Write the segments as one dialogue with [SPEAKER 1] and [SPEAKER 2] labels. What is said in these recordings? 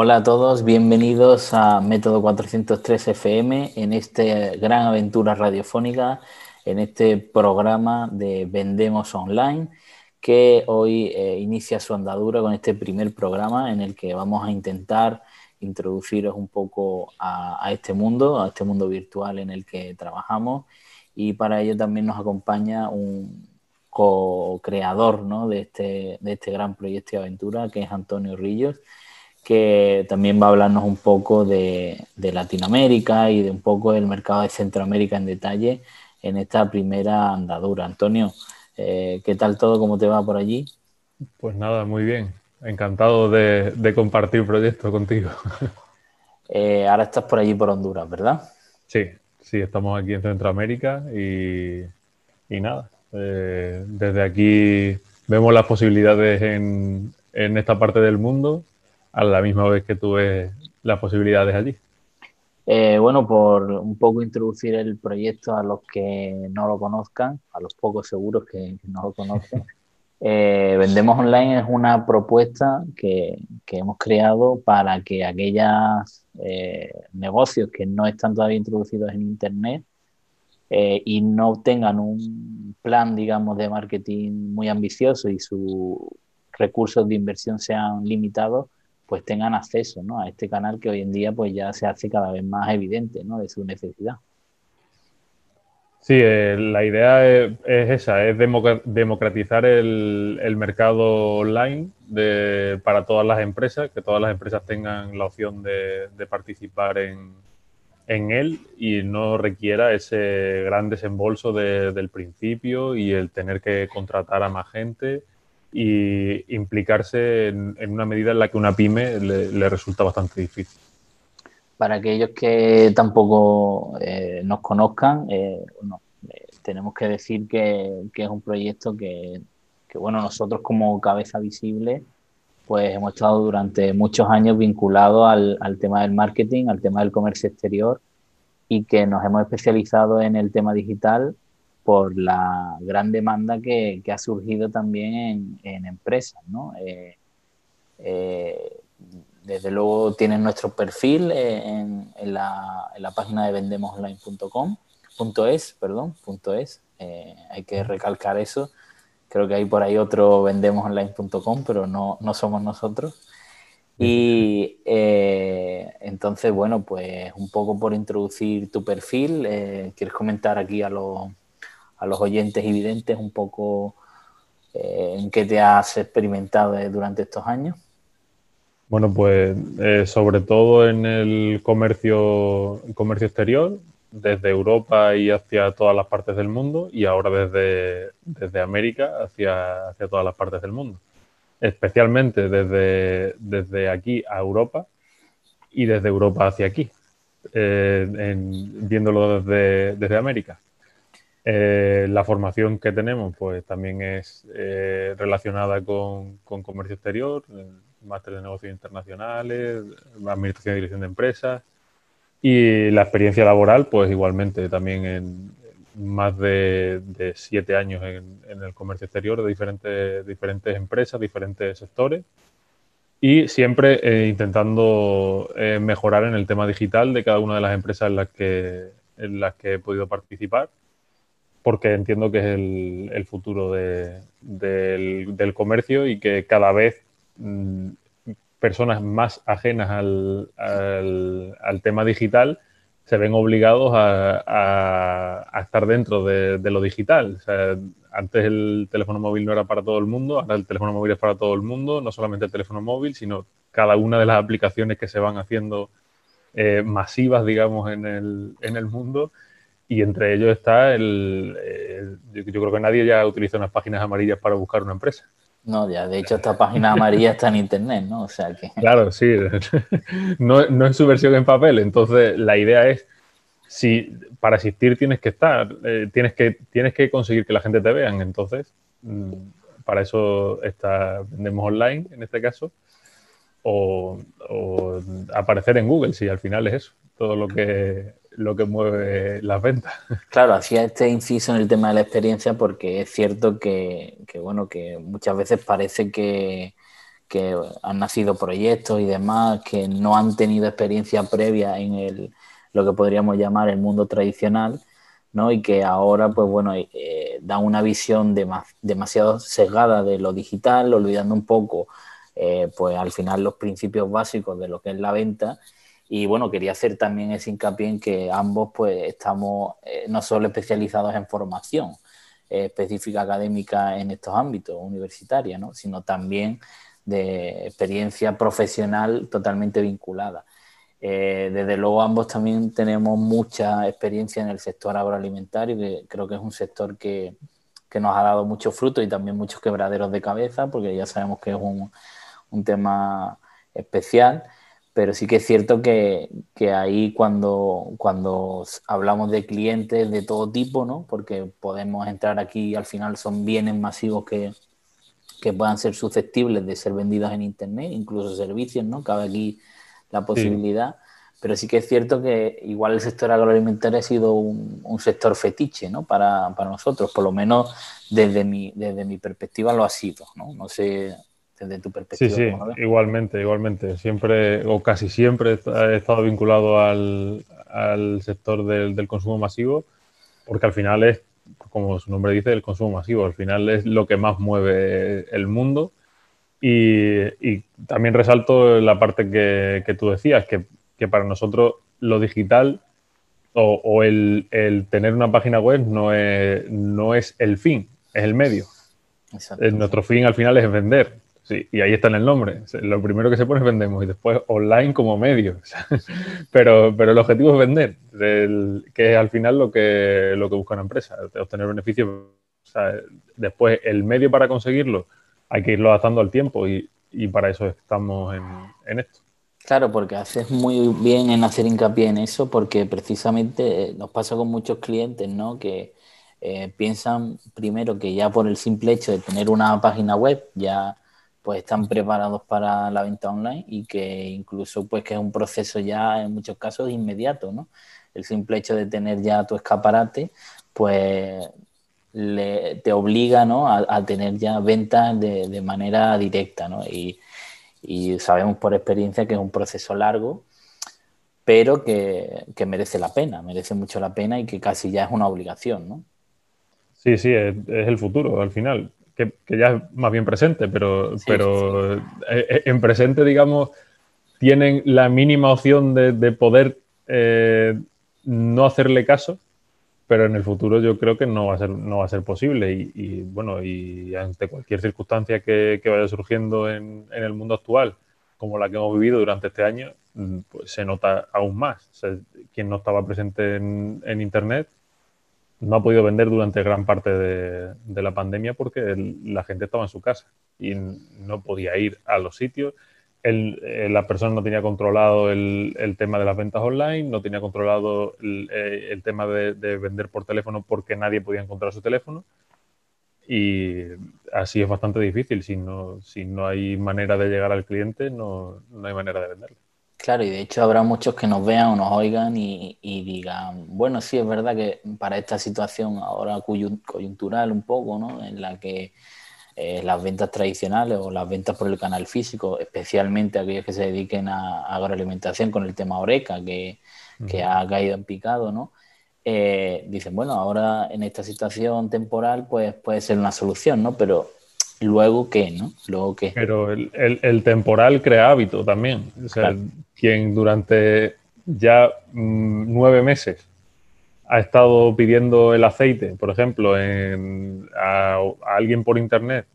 [SPEAKER 1] Hola a todos, bienvenidos a Método 403 FM en esta gran aventura radiofónica, en este programa de Vendemos Online, que hoy eh, inicia su andadura con este primer programa en el que vamos a intentar introduciros un poco a, este mundo, a este mundo virtual en el que trabajamos. Y para ello también nos acompaña un co-creador de, este, de este gran proyecto de aventura que es Antonio Rillos que también va a hablarnos un poco de, Latinoamérica y de un poco del mercado de Centroamérica en detalle en esta primera andadura. Antonio, eh, ¿qué tal todo? ¿Cómo te va por allí?
[SPEAKER 2] Pues nada, muy bien. Encantado de, compartir proyectos contigo.
[SPEAKER 1] Eh, ahora estás por allí, por Honduras, ¿verdad?
[SPEAKER 2] Sí, sí, estamos aquí en Centroamérica y, nada. Eh, desde aquí vemos las posibilidades en, en esta parte del mundo a la misma vez que tuve las posibilidades allí.
[SPEAKER 1] Eh, bueno, por un poco introducir el proyecto a los que no lo conozcan, a los pocos seguros que, no lo conocen. Eh, Vendemos Online es una propuesta que, hemos creado para que aquellos eh, negocios que no están todavía introducidos en Internet y no tengan un plan, digamos, de marketing muy ambicioso y sus recursos de inversión sean limitados, pues tengan acceso a este canal que hoy en día pues ya se hace cada vez más evidente ¿no? de su necesidad.
[SPEAKER 2] Sí, eh, la idea es, esa, es democratizar el, mercado online para todas las empresas, que todas las empresas tengan la opción de, participar en, él y no requiera ese gran desembolso del principio y el tener que contratar a más gente y implicarse en, una medida en la que una pyme le, resulta bastante difícil.
[SPEAKER 1] Para aquellos que tampoco eh, nos conozcan, eh, eh, tenemos que decir que, es un proyecto que, bueno, nosotros como cabeza visible, pues hemos estado durante muchos años vinculados al, al tema del marketing, al tema del comercio exterior y que nos hemos especializado en el tema digital por la gran demanda que, ha surgido también en, empresas. ¿no? Eh, eh, desde luego tienen nuestro perfil en, la, página de vendemosonline.com, es, perdón, punto es. Eh, hay que recalcar eso. Creo que hay por ahí otro vendemosonline.com, pero no, no somos nosotros. Y entonces, bueno, pues un poco por introducir tu perfil, ¿quieres comentar aquí a los a los oyentes y videntes un poco eh, en qué te has experimentado durante estos años.
[SPEAKER 2] Bueno, pues eh, sobre todo en el comercio, comercio exterior, desde Europa y hacia todas las partes del mundo, y ahora desde, desde América hacia, hacia todas las partes del mundo. Especialmente desde, desde aquí a Europa y desde Europa hacia aquí, eh, viéndolo desde, desde América. Eh, la formación que tenemos pues también es eh, relacionada con, comercio exterior, máster de negocios internacionales, administración y dirección de empresas. Y la experiencia laboral pues igualmente también en más de, siete años en, el comercio exterior de diferentes, diferentes empresas, diferentes sectores. Y siempre eh, intentando mejorar en el tema digital de cada una de las empresas en las que, en las que he podido participar porque entiendo que es el, futuro del, comercio y que cada vez mm, personas más ajenas al, tema digital se ven obligados a, estar dentro de, lo digital. antes el teléfono móvil no era para todo el mundo, ahora el teléfono móvil es para todo el mundo, no solamente el teléfono móvil, sino cada una de las aplicaciones que se van haciendo eh, masivas, digamos, en el, en el mundo y entre ellos está el, eh, yo, creo que nadie ya utiliza unas páginas amarillas para buscar una empresa.
[SPEAKER 1] No, ya, de hecho esta página amarilla está en internet, ¿no? O sea que...
[SPEAKER 2] Claro, sí, no, no es su versión en papel, entonces la idea es, si para asistir tienes que estar, eh, tienes, que, tienes que conseguir que la gente te vean, entonces mm, para eso está, vendemos online en este caso, o, o aparecer en Google, si al final es eso, todo lo que lo que mueve las ventas.
[SPEAKER 1] Claro, hacía este inciso en el tema de la experiencia porque es cierto que, bueno, que muchas veces parece que, han nacido proyectos y demás que no han tenido experiencia previa en el, lo que podríamos llamar el mundo tradicional, ¿no? Y que ahora, pues bueno, eh, dan una visión demasiado sesgada de lo digital, olvidando un poco, eh, pues al final los principios básicos de lo que es la venta. Y bueno, quería hacer también ese hincapié en que ambos, pues estamos eh, no solo especializados en formación específica académica en estos ámbitos universitarios, ¿no? Sino también de experiencia profesional totalmente vinculada. Eh, desde luego ambos también tenemos mucha experiencia en el sector agroalimentario, que creo que es un sector que, que nos ha dado mucho fruto y también muchos quebraderos de cabeza, porque ya sabemos que es un, un tema especial, pero sí que es cierto que, que, ahí cuando, cuando hablamos de clientes de todo tipo, ¿no? porque podemos entrar aquí, al final son bienes masivos que, que puedan ser susceptibles de ser vendidos en Internet, incluso servicios, ¿no? Cabe aquí la posibilidad. Pero sí que es cierto que igual el sector agroalimentario ha sido un, sector fetiche, ¿no? Para, nosotros, por lo menos desde mi, desde mi perspectiva lo ha sido, ¿no? No sé desde tu perspectiva.
[SPEAKER 2] Sí, sí, igualmente, igualmente. Siempre o casi siempre he estado vinculado al, sector del, del consumo masivo porque al final es como su nombre dice, el consumo masivo. Al final es lo que más mueve el mundo. Y, también resalto la parte que, tú decías, que, para nosotros lo digital o, el, tener una página web no es, no es el fin, es el medio. Nuestro fin al final es vender. Sí, y ahí está en el nombre. Lo primero que se pone es vendemos y después online como medio. pero, pero el objetivo es vender, que es al final lo que, lo que busca una empresa, obtener beneficios. después el medio para conseguirlo hay que irlo adaptando al tiempo y, para eso estamos en, esto.
[SPEAKER 1] Claro, porque haces muy bien en hacer hincapié en eso, porque precisamente eh, nos pasa con muchos clientes, ¿no? Que eh, piensan primero que ya por el simple hecho de tener una página web ya pues están preparados para la venta online y que incluso pues que es un proceso ya en muchos casos inmediato, ¿no? El simple hecho de tener ya tu escaparate, pues te obliga ¿no? a, tener ya ventas de, manera directa, ¿no? Y, sabemos por experiencia que es un proceso largo, pero que, merece la pena, merece mucho la pena y que casi ya es una obligación, ¿no?
[SPEAKER 2] Sí, sí, es el futuro al final que, ya es más bien presente, pero, pero eh, eh, en presente, digamos, tienen la mínima opción de, poder eh, no hacerle caso, pero en el futuro yo creo que no va a ser, no va a ser posible. Y, bueno, y ante cualquier circunstancia que, vaya surgiendo en, el mundo actual, como la que hemos vivido durante este año, mm, pues se nota aún más. quien no estaba presente en, en Internet no ha podido vender durante gran parte de, la pandemia porque la gente estaba en su casa y no podía ir a los sitios. Eh, la persona no tenía controlado el, tema de las ventas online, no tenía controlado el, eh, tema de, vender por teléfono porque nadie podía encontrar su teléfono. Y así es bastante difícil. Si no, si no hay manera de llegar al cliente, no, no hay manera de venderle.
[SPEAKER 1] Claro, y de hecho habrá muchos que nos vean o nos oigan y, digan, bueno, sí, es verdad que para esta situación ahora coyuntural un poco, ¿no? En la que eh, las ventas tradicionales o las ventas por el canal físico, especialmente aquellos que se dediquen a, agroalimentación con el tema Oreca, que, ha caído en picado, ¿no? Eh, dicen, bueno, ahora en esta situación temporal pues puede ser una solución, ¿no? Pero luego qué, ¿no? Luego qué.
[SPEAKER 2] Pero el, temporal crea hábito también. O sea, quien durante ya mm, nueve meses ha estado pidiendo el aceite, por ejemplo, a, alguien por internet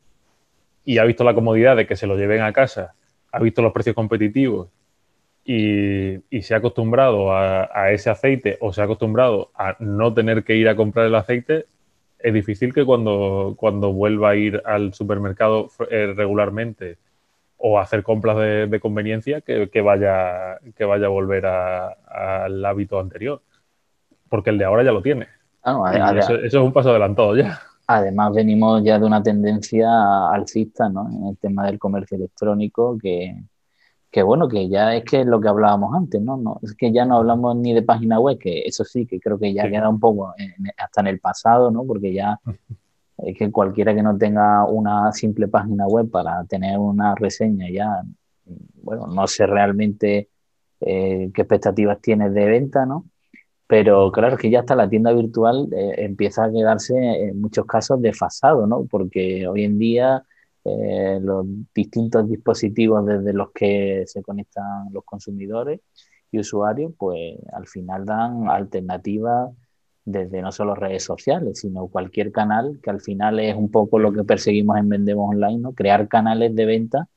[SPEAKER 2] y ha visto la comodidad de que se lo lleven a casa, ha visto los precios competitivos y, se ha acostumbrado a, a, ese aceite o se ha acostumbrado a no tener que ir a comprar el aceite, es difícil que cuando, cuando vuelva a ir al supermercado eh, regularmente o hacer compras de, conveniencia que, vaya, que vaya a volver al hábito anterior. Porque el de ahora ya lo tiene. eso, es un paso adelantado ya.
[SPEAKER 1] Además, venimos ya de una tendencia alcista ¿no? en el tema del comercio electrónico que, que bueno, que ya es que es lo que hablábamos antes, ¿no? ¿no? Es que ya no hablamos ni de página web, que eso sí, que creo que ya queda un poco hasta en el pasado, ¿no? Porque ya es que cualquiera que no tenga una simple página web para tener una reseña ya, bueno, no sé realmente eh, qué expectativas tienes de venta, ¿no? Pero claro, que ya hasta la tienda virtual eh, empieza a quedarse en muchos casos desfasado, ¿no? Porque hoy en día eh, los distintos dispositivos desde los que se conectan los consumidores y usuarios, pues al final dan alternativas desde no solo redes sociales, sino cualquier canal, que al final es un poco lo que perseguimos en Vendemos Online, ¿no? Crear canales de venta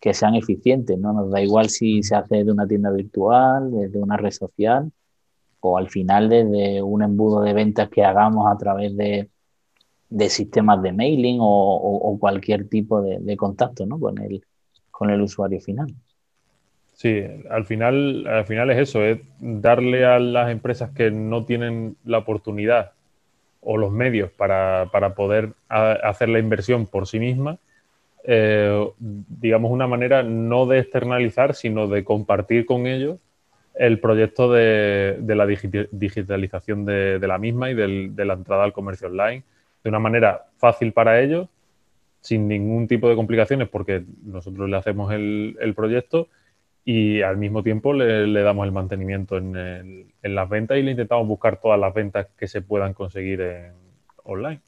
[SPEAKER 1] que sean eficientes, ¿no? Nos da igual si se hace de una tienda virtual, desde una red social, o al final desde un embudo de ventas que hagamos a través de, sistemas de mailing o, cualquier tipo de, contacto, ¿no? Con el, con el usuario final.
[SPEAKER 2] Sí, al final, al final es eso, es darle a las empresas que no tienen la oportunidad o los medios para, poder hacer la inversión por sí misma, eh, digamos, una manera no de externalizar, sino de compartir con ellos el proyecto de, la digitalización de, la misma y de la entrada al comercio online de una manera fácil para ellos, sin ningún tipo de complicaciones, porque nosotros le hacemos el, el proyecto y al mismo tiempo le, damos el mantenimiento en, las ventas y le intentamos buscar todas las ventas que se puedan conseguir en, online.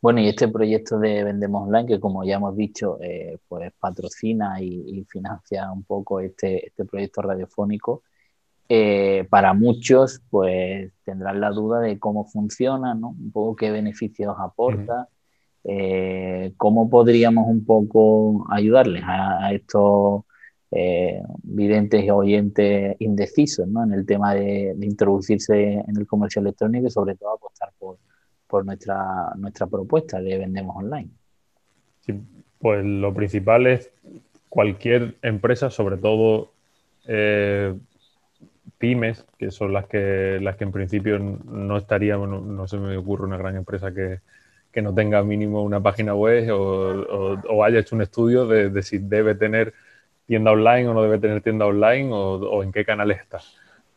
[SPEAKER 1] Bueno, y este proyecto de Vendemos Online, que como ya hemos dicho, eh, pues patrocina y, financia un poco este, este proyecto radiofónico, eh, para muchos pues tendrán la duda de cómo funciona, ¿no? Un poco qué beneficios aporta, eh, cómo podríamos un poco ayudarles a estos eh, videntes y oyentes indecisos ¿no? en el tema de, introducirse en el comercio electrónico y sobre todo apostar por, por nuestra, nuestra propuesta de vendemos online.
[SPEAKER 2] pues lo principal es cualquier empresa, sobre todo eh, pymes, que son las que, las que en principio no estarían, no, se me ocurre una gran empresa que, no tenga mínimo una página web o, haya hecho un estudio de si debe tener tienda online o no debe tener tienda online o, en qué canales está.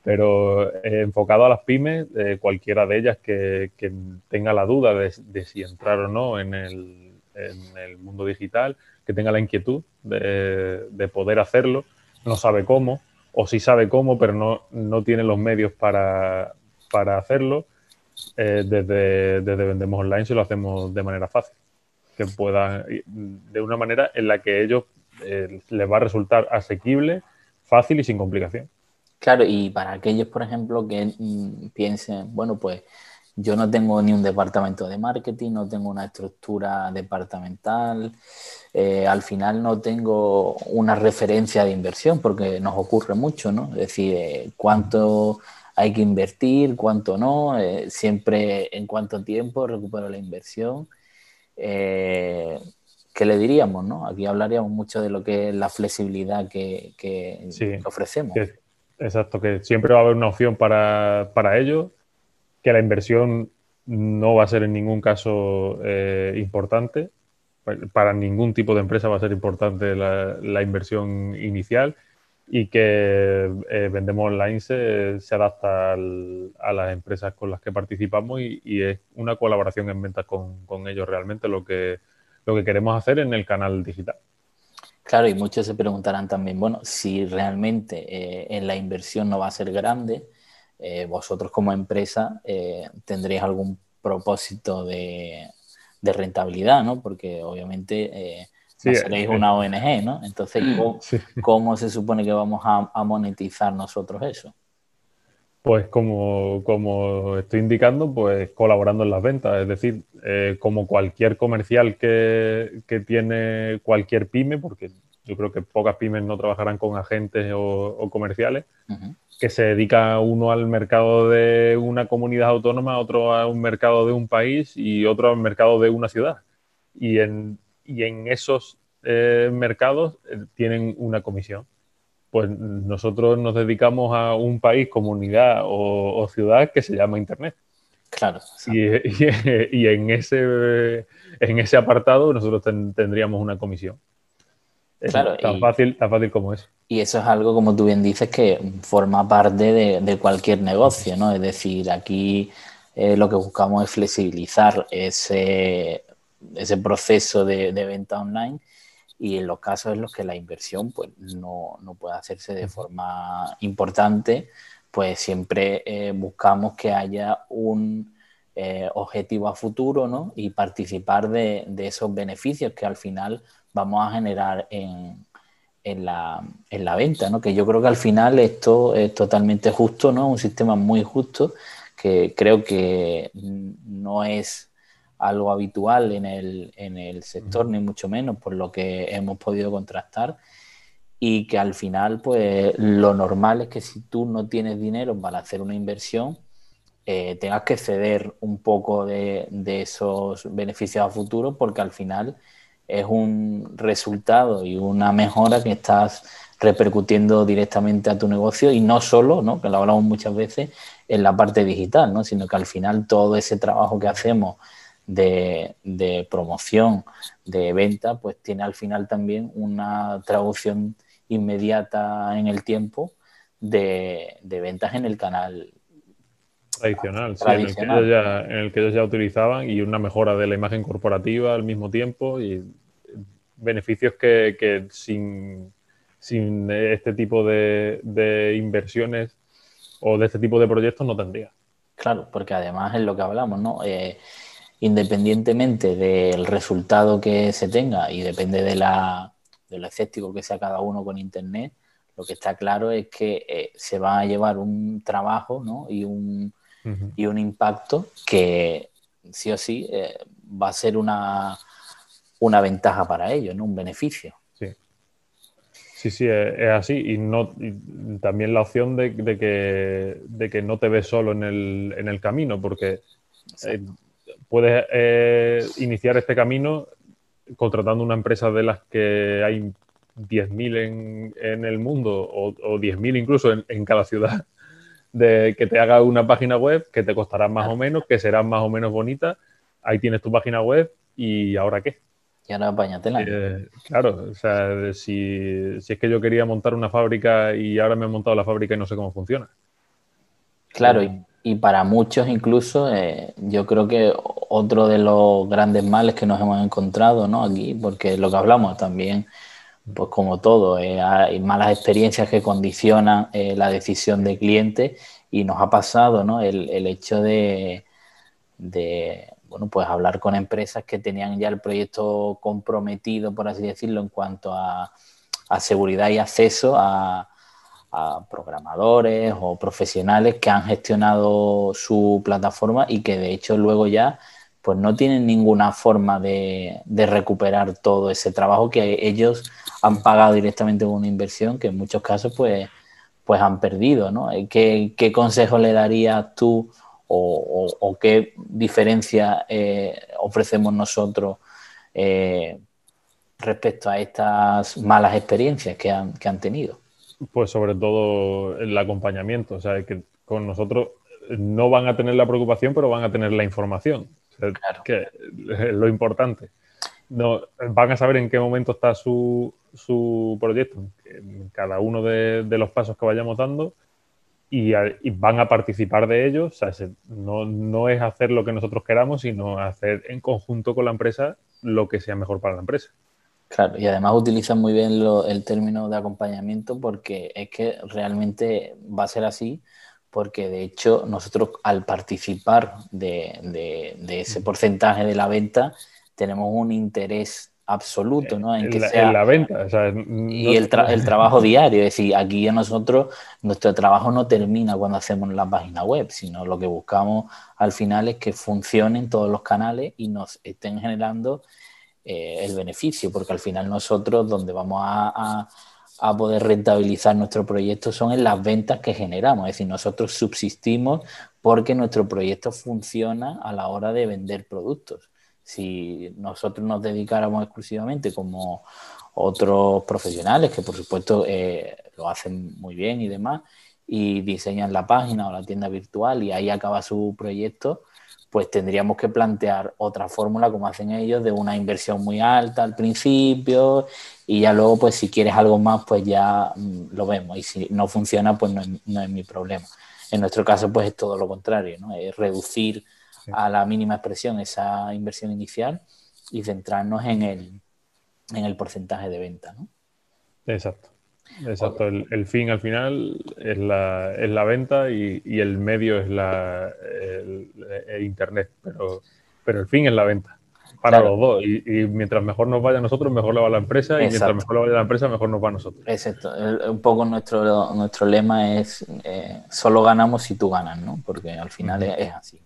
[SPEAKER 2] Pero eh, enfocado a las pymes, eh, cualquiera de ellas que, tenga la duda de, si entrar o no en el, mundo digital, que tenga la inquietud de, poder hacerlo, no sabe cómo, o sí sabe cómo, pero no, no tiene los medios para, hacerlo, eh, desde, desde Vendemos Online se lo hacemos de manera fácil, que pueda, de una manera en la que ellos eh, les va a resultar asequible, fácil y sin complicación.
[SPEAKER 1] Claro, y para aquellos, por ejemplo, que mm, piensen, bueno, pues yo no tengo ni un departamento de marketing, no tengo una estructura departamental, eh, al final no tengo una referencia de inversión, porque nos ocurre mucho, ¿no? Es decir, eh, cuánto hay que invertir, cuánto no, siempre en cuánto tiempo recupero la inversión. ¿Qué le diríamos? ¿no? Aquí hablaríamos mucho de lo que es la flexibilidad que, ofrecemos.
[SPEAKER 2] exacto, que siempre va a haber una opción para, ellos, que la inversión no va a ser en ningún caso eh, importante. Para ningún tipo de empresa va a ser importante la, inversión inicial y que eh, Vendemos Online se, adapta a las empresas con las que participamos y, es una colaboración en ventas con, con ellos realmente lo que, lo que queremos hacer en el canal digital.
[SPEAKER 1] Claro, y muchos se preguntarán también, bueno, si realmente eh, en la inversión no va a ser grande, eh, vosotros como empresa eh, tendréis algún propósito de, rentabilidad, ¿no? Porque obviamente seréis una ONG, ¿no? Entonces, ¿cómo, se supone que vamos a monetizar nosotros eso?
[SPEAKER 2] Pues como, como, estoy indicando, pues colaborando en las ventas, es decir, eh, como cualquier comercial que, tiene cualquier pyme, porque yo creo que pocas pymes no trabajarán con agentes o, comerciales, que se dedica uno al mercado de una comunidad autónoma, otro a un mercado de un país y otro al mercado de una ciudad. Y en, y en esos eh, mercados eh, tienen una comisión pues nosotros nos dedicamos a un país, comunidad o, ciudad que se llama Internet.
[SPEAKER 1] Claro.
[SPEAKER 2] Y, en, ese, en ese apartado nosotros tendríamos una comisión.
[SPEAKER 1] claro,
[SPEAKER 2] tan, fácil, tan fácil como eso.
[SPEAKER 1] Y eso es algo, como tú bien dices, que forma parte de, cualquier negocio, ¿no? Es decir, aquí eh, lo que buscamos es flexibilizar ese, ese proceso de, venta online y en los casos en los que la inversión pues, no, puede hacerse de forma importante, pues siempre eh, buscamos que haya un eh, objetivo a futuro ¿no? y participar de, esos beneficios que al final vamos a generar en, en, la, en, la, venta, ¿no? que yo creo que al final esto es totalmente justo, ¿no? un sistema muy justo que creo que no es algo habitual en el, en el sector, ni mucho menos, por lo que hemos podido contrastar y que al final, pues lo normal es que si tú no tienes dinero para hacer una inversión, eh, tengas que ceder un poco de, esos beneficios a futuro porque al final es un resultado y una mejora que estás repercutiendo directamente a tu negocio y no solo, ¿no? que lo hablamos muchas veces, en la parte digital, ¿no? sino que al final todo ese trabajo que hacemos de, promoción, de venta, pues tiene al final también una traducción inmediata en el tiempo de, de ventas en el canal
[SPEAKER 2] Tradicional, sí, En, el que ellos ya, en el que ellos ya utilizaban y una mejora de la imagen corporativa al mismo tiempo y beneficios que, sin, este tipo de, inversiones o de este tipo de proyectos no tendría.
[SPEAKER 1] Claro, porque además es lo que hablamos, ¿no? Eh, independientemente del resultado que se tenga y depende de, la, de lo escéptico que sea cada uno con Internet, lo que está claro es que eh, se va a llevar un trabajo ¿no? y un, y un impacto que sí o sí eh, va a ser una, una ventaja para ellos, ¿no? un beneficio.
[SPEAKER 2] Sí, sí, sí es, así. Y, no, también la opción de, que, de, que, no te ves solo en el, en el camino, porque eh, puedes eh, iniciar este camino contratando una empresa de las que hay 10.000 en, en el mundo o, o 10.000 incluso en, en cada ciudad de que te haga una página web que te costará más o menos, que será más o menos bonita. Ahí tienes tu página web y ¿ahora qué?
[SPEAKER 1] Y ahora apáñatela.
[SPEAKER 2] Eh, claro, o sea, si, es que yo quería montar una fábrica y ahora me he montado la fábrica y no sé cómo funciona.
[SPEAKER 1] Claro, y, para muchos incluso eh, yo creo que otro de los grandes males que nos hemos encontrado ¿no? aquí, porque lo que hablamos también pues como todo, eh, hay malas experiencias que condicionan eh, la decisión del cliente y nos ha pasado ¿no? el, el hecho de, de, bueno, pues hablar con empresas que tenían ya el proyecto comprometido, por así decirlo, en cuanto a, a seguridad y acceso a, programadores o profesionales que han gestionado su plataforma y que de hecho luego ya pues no tienen ninguna forma de, recuperar todo ese trabajo que ellos han pagado directamente con una inversión que en muchos casos pues, pues han perdido, ¿no? Eh, ¿Qué, qué consejo le darías tú o, qué diferencia eh, ofrecemos nosotros eh, respecto a estas malas experiencias que han, que han tenido?
[SPEAKER 2] Pues sobre todo el acompañamiento, o sea, que con nosotros no van a tener la preocupación, pero van a tener la información, claro. que es lo importante. No, van a saber en qué momento está su, su proyecto en cada uno de, los pasos que vayamos dando y, van a participar de ellos. O sea, no, no, es hacer lo que nosotros queramos, sino hacer en conjunto con la empresa lo que sea mejor para la empresa.
[SPEAKER 1] Claro, y además utilizan muy bien el término de acompañamiento porque es que realmente va a ser así, porque de hecho nosotros al participar de, de ese porcentaje de la venta tenemos un interés absoluto, ¿no?
[SPEAKER 2] En, que sea, la venta.
[SPEAKER 1] y el, trabajo diario. Es decir, aquí a nosotros, nuestro trabajo no termina cuando hacemos la página web, sino lo que buscamos al final es que funcionen todos los canales y nos estén generando eh, el beneficio, porque al final nosotros donde vamos a, poder rentabilizar nuestro proyecto son en las ventas que generamos. Es decir, nosotros subsistimos porque nuestro proyecto funciona a la hora de vender productos si nosotros nos dedicáramos exclusivamente como otros profesionales, que por supuesto eh, lo hacen muy bien y demás, y diseñan la página o la tienda virtual y ahí acaba su proyecto, pues tendríamos que plantear otra fórmula como hacen ellos de una inversión muy alta al principio y ya luego pues si quieres algo más pues ya mm, lo vemos y si no funciona pues no es, no es mi problema. En nuestro caso, pues es todo lo contrario, ¿no? Es reducir a la mínima expresión esa inversión inicial y centrarnos en el, en el porcentaje de venta, ¿no?
[SPEAKER 2] Exacto. Exacto, el, fin al final es la, es la venta y, el medio es la, el, Internet, pero, pero el fin es la venta para los dos. Y, mientras mejor nos vaya a nosotros, mejor le va a la empresa. Y mientras mejor le vaya a la empresa, mejor nos va a nosotros.
[SPEAKER 1] Exacto. un poco nuestro, nuestro lema es eh, solo ganamos si tú ganas, ¿no? Porque al final es, así.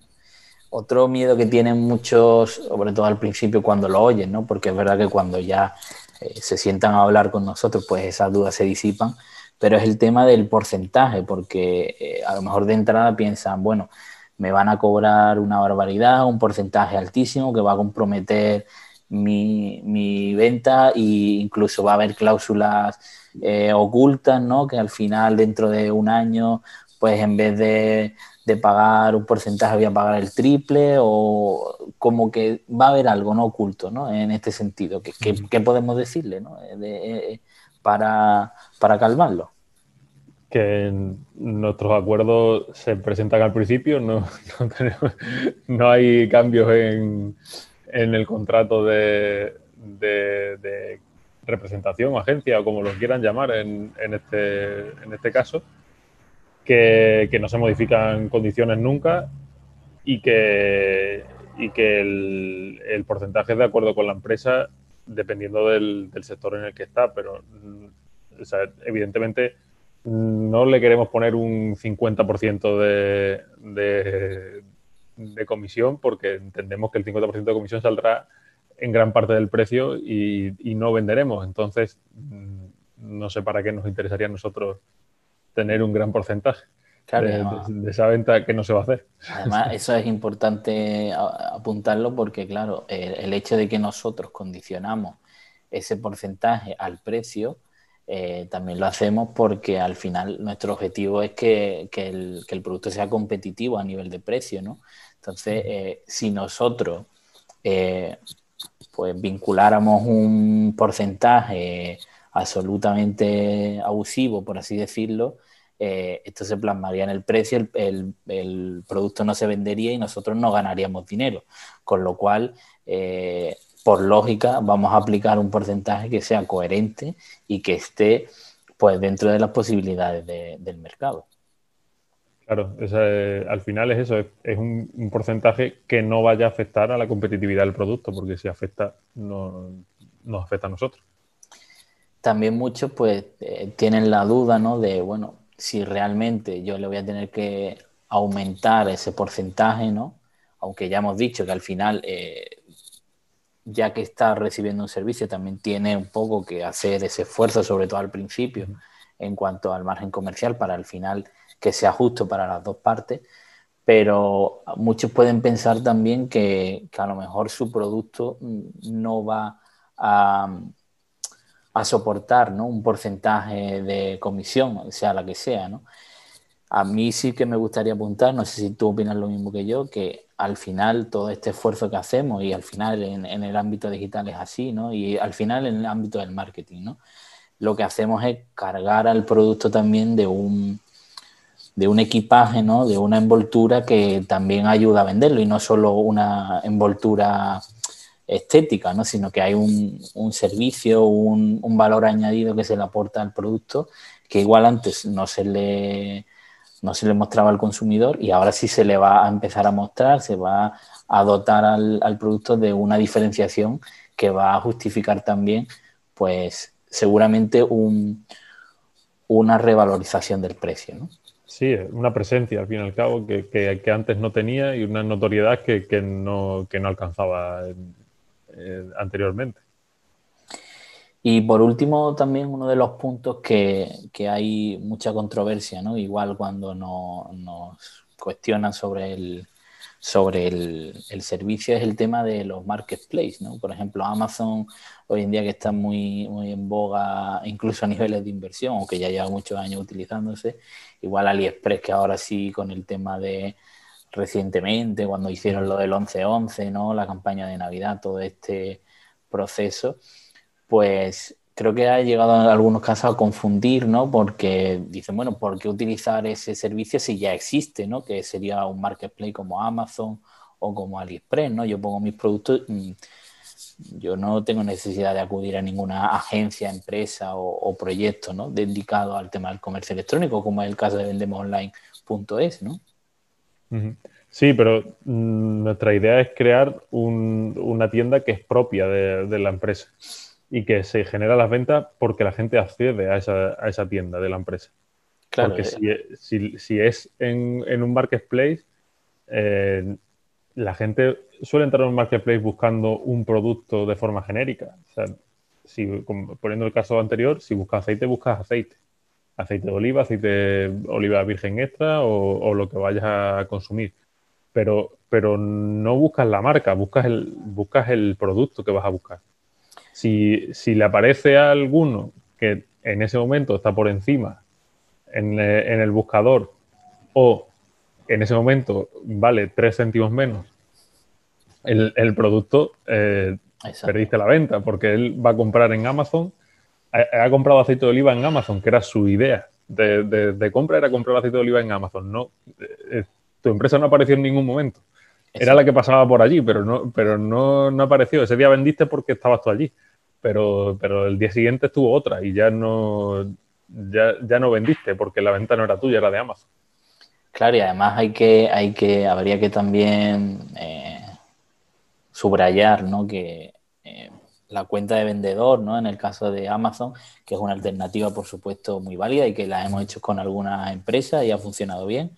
[SPEAKER 1] Otro miedo que tienen muchos, sobre todo al principio cuando lo oyen, ¿no? Porque es verdad que cuando ya eh, se sientan a hablar con nosotros, pues esas dudas se disipan. Pero es el tema del porcentaje, porque eh, a lo mejor de entrada piensan, bueno, me van a cobrar una barbaridad, un porcentaje altísimo que va a comprometer mi, venta e incluso va a haber cláusulas eh, ocultas, ¿no? Que al final, dentro de un año, pues en vez de, pagar un porcentaje voy a pagar el triple o como que va a haber algo no oculto, ¿no? En este sentido, ¿qué, podemos decirle, ¿no? Eh, eh, para, para calmarlo?
[SPEAKER 2] que nuestros acuerdos se presentan al principio, no, no, hay cambios en, el contrato de, representación, agencia o como lo quieran llamar en, este, en este caso, que, no se modifican condiciones nunca y que, y que el, porcentaje es de acuerdo con la empresa dependiendo del, sector en el que está, pero evidentemente no le queremos poner un 50% de, de, comisión porque entendemos que el 50% de comisión saldrá en gran parte del precio y, no venderemos. Entonces, mm, no sé para qué nos interesaría a nosotros tener un gran porcentaje. de, esa venta que no se va a hacer.
[SPEAKER 1] Además, eso es importante apuntarlo porque, claro, el, hecho de que nosotros condicionamos ese porcentaje al precio eh, también lo hacemos porque al final nuestro objetivo es que, el, producto sea competitivo a nivel de precio, ¿no? Entonces, eh, si nosotros eh, pues vinculáramos un porcentaje absolutamente abusivo, por así decirlo, esto se plasmaría en el precio, el, el, producto no se vendería y nosotros no ganaríamos dinero. Con lo cual, por lógica, vamos a aplicar un porcentaje que sea coherente y que esté pues dentro de las posibilidades del mercado.
[SPEAKER 2] Claro, al final es eso, es, un, porcentaje que no vaya a afectar a la competitividad del producto, porque si afecta, no, nos afecta a nosotros.
[SPEAKER 1] También muchos pues eh, tienen la duda, ¿no? De, bueno, si realmente yo le voy a tener que aumentar ese porcentaje, ¿no? Aunque ya hemos dicho que al final eh, ya que está recibiendo un servicio, también tiene un poco que hacer ese esfuerzo, sobre todo al principio, en cuanto al margen comercial, para al final que sea justo para las dos partes. Pero muchos pueden pensar también que, a lo mejor su producto no va a, a soportar ¿no? un porcentaje de comisión, sea la que sea. ¿no? A mí sí que me gustaría apuntar, no sé si tú opinas lo mismo que yo, que al final todo este esfuerzo que hacemos y al final en, el ámbito digital es así, ¿no? Y al final en el ámbito del marketing, ¿no? Lo que hacemos es cargar al producto también de un, de un equipaje, ¿no? De una envoltura que también ayuda a venderlo y no solo una envoltura estética, ¿no? Sino que hay un, un servicio, un, un valor añadido que se le aporta al producto que igual antes no se le no se le mostraba al consumidor y ahora sí se le va a empezar a mostrar, se va a dotar al, producto de una diferenciación que va a justificar también, pues seguramente un, una revalorización del precio. ¿no?
[SPEAKER 2] Sí, una presencia al fin y al cabo que, antes no tenía y una notoriedad que, no, no, alcanzaba eh, anteriormente.
[SPEAKER 1] Y por último, también uno de los puntos que, hay mucha controversia, ¿no? Igual cuando nos cuestionan sobre el, sobre el, servicio es el tema de los marketplaces, ¿no? Por ejemplo, Amazon hoy en día que está muy, muy en boga, incluso a niveles de inversión, aunque ya lleva muchos años utilizándose. Igual AliExpress, que ahora sí con el tema de recientemente, cuando hicieron lo del 11-11, ¿no? La campaña de Navidad, todo este proceso pues creo que ha llegado en algunos casos a confundir, ¿no? Porque dicen, bueno, ¿por qué utilizar ese servicio si ya existe, ¿no? Que sería un marketplace como Amazon o como AliExpress, ¿no? Yo pongo mis productos, yo no tengo necesidad de acudir a ninguna agencia, empresa o, proyecto, ¿no? Dedicado al tema del comercio electrónico, como es el caso de vendemononline.es, ¿no?
[SPEAKER 2] Sí, pero mm, nuestra idea es crear una tienda que es propia de la empresa y que se genera las ventas porque la gente accede a esa, a esa tienda de la empresa. Claro, porque eh. si, si, es en, en, un marketplace, eh, la gente suele entrar en un marketplace buscando un producto de forma genérica. O sea, si, poniendo el caso anterior, si buscas aceite, buscas aceite. Aceite de oliva, aceite de oliva virgen extra o, o lo que vayas a consumir. Pero, pero no buscas la marca, buscas el, buscas el producto que vas a buscar. Si, le aparece a alguno que en ese momento está por encima en, eh, el buscador o en ese momento vale 3 céntimos menos el, producto, eh, perdiste la venta porque él va a comprar en Amazon, ha, comprado aceite de oliva en Amazon, que era su idea de, compra, era comprar aceite de oliva en Amazon. No, eh, tu empresa no apareció en ningún momento. Era la que pasaba por allí, pero no, pero no, no apareció. Ese día vendiste porque estabas tú allí pero, pero el día siguiente estuvo otra y ya no, ya, no vendiste porque la venta no era tuya, era de Amazon.
[SPEAKER 1] Claro, y además hay que, hay que, habría que también eh, subrayar, ¿no? Que eh, la cuenta de vendedor, ¿no? En el caso de Amazon, que es una alternativa, por supuesto, muy válida y que la hemos hecho con algunas empresas y ha funcionado bien.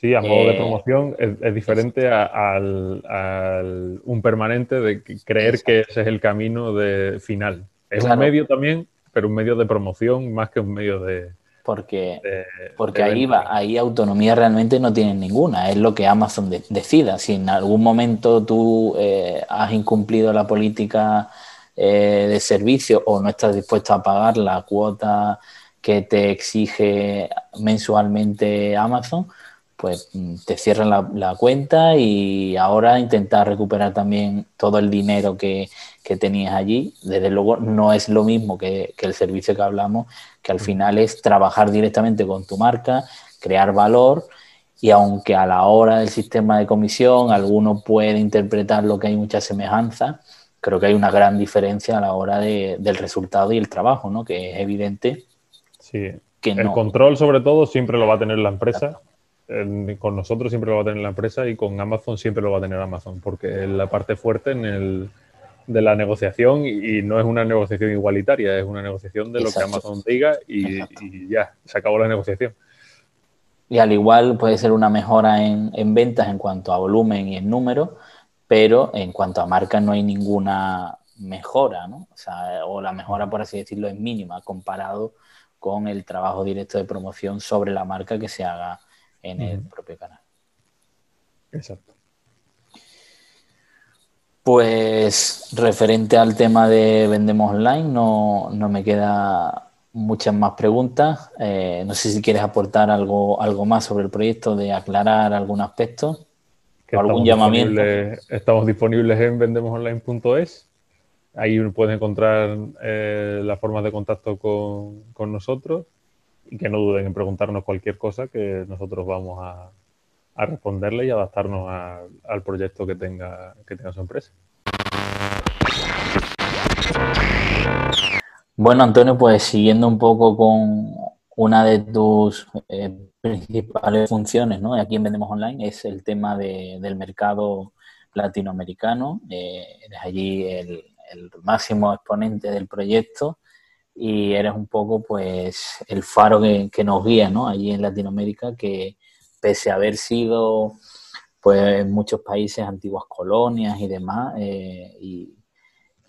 [SPEAKER 2] Sí, a modo de eh, promoción es, diferente a, un permanente de creer que ese es el camino de final. Es un medio también, pero un medio de promoción más que un medio de...
[SPEAKER 1] Porque, porque ahí va, ahí autonomía realmente no tienen ninguna, es lo que Amazon decida. Si en algún momento tú eh, has incumplido la política eh, de servicio o no estás dispuesto a pagar la cuota que te exige mensualmente Amazon, pues mm, te cierran la, cuenta y ahora intentar recuperar también todo el dinero que, tenías allí. Desde luego no es lo mismo que, el servicio que hablamos, que al final es trabajar directamente con tu marca, crear valor y aunque a la hora del sistema de comisión alguno puede interpretar lo que hay mucha semejanza, creo que hay una gran diferencia a la hora del resultado y el trabajo, ¿no? que es evidente.
[SPEAKER 2] Sí. Que el control sobre todo siempre lo va a tener la empresa con nosotros siempre lo va a tener la empresa y con Amazon siempre lo va a tener Amazon, porque es la parte fuerte en el, de la negociación y, no es una negociación igualitaria, es una negociación de lo que Amazon diga y, ya, se acabó la negociación.
[SPEAKER 1] Y al igual puede ser una mejora en, en, ventas en cuanto a volumen y en número, pero en cuanto a marca no hay ninguna mejora, ¿no? O, sea, o la mejora, por así decirlo, es mínima comparado con el trabajo directo de promoción sobre la marca que se haga en el propio canal.
[SPEAKER 2] Exacto.
[SPEAKER 1] Pues referente al tema de Vendemos Online, no, me queda muchas más preguntas. Eh, no sé si quieres aportar algo, algo más sobre el proyecto, de aclarar algún aspecto
[SPEAKER 2] algún llamamiento. estamos disponibles en vendemosonline.es. Ahí puedes encontrar eh, las formas de contacto con, con nosotros y que no duden en preguntarnos cualquier cosa que nosotros vamos a, responderle y adaptarnos al proyecto que tenga, que tenga su empresa.
[SPEAKER 1] Bueno, Antonio, pues siguiendo un poco con una de tus eh, principales funciones, ¿no? Aquí en Vendemos Online es el tema del mercado latinoamericano. Eh, eres allí el, el máximo exponente del proyecto y eres un poco pues el faro que, nos guía ¿no? allí en Latinoamérica que pese a haber sido pues en muchos países antiguas colonias y demás eh, y,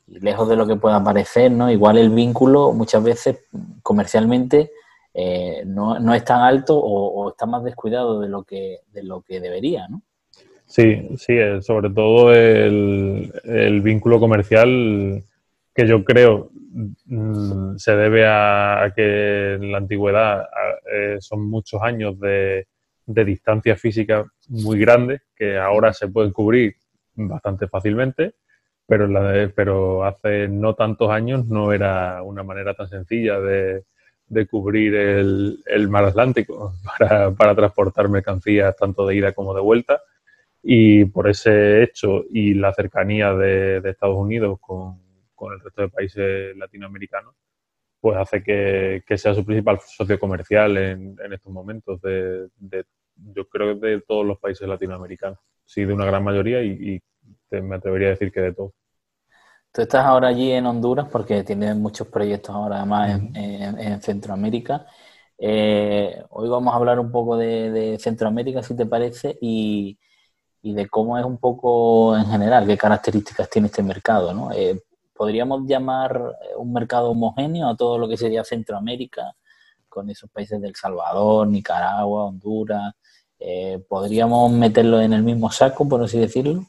[SPEAKER 1] lejos de lo que pueda parecer no igual el vínculo muchas veces comercialmente eh, no, no, es tan alto o, está más descuidado de lo que de lo que debería ¿no?
[SPEAKER 2] sí sí eh, sobre todo el, el vínculo comercial que yo creo mm, se debe a, que en la antigüedad eh, son muchos años de, distancia física muy grande que ahora se pueden cubrir bastante fácilmente pero, la pero hace no tantos años no era una manera tan sencilla de, cubrir el, mar Atlántico para, transportar mercancías tanto de ida como de vuelta. Y por ese hecho y la cercanía de, Estados Unidos con, el resto de países latinoamericanos, pues hace que, sea su principal socio comercial en, estos momentos, de, yo creo de todos los países latinoamericanos. Sí, de una gran mayoría y, me atrevería a decir que de todos.
[SPEAKER 1] Tú estás ahora allí en Honduras porque tienes muchos proyectos ahora además en, Centroamérica. Eh, hoy vamos a hablar un poco de, Centroamérica, si te parece, y, de cómo es un poco en general, qué características tiene este mercado. ¿no? Eh, ¿Podríamos llamar un mercado homogéneo a todo lo que sería Centroamérica, con esos países del Salvador, Nicaragua, Honduras? Eh, ¿Podríamos meterlo en el mismo saco, por así decirlo?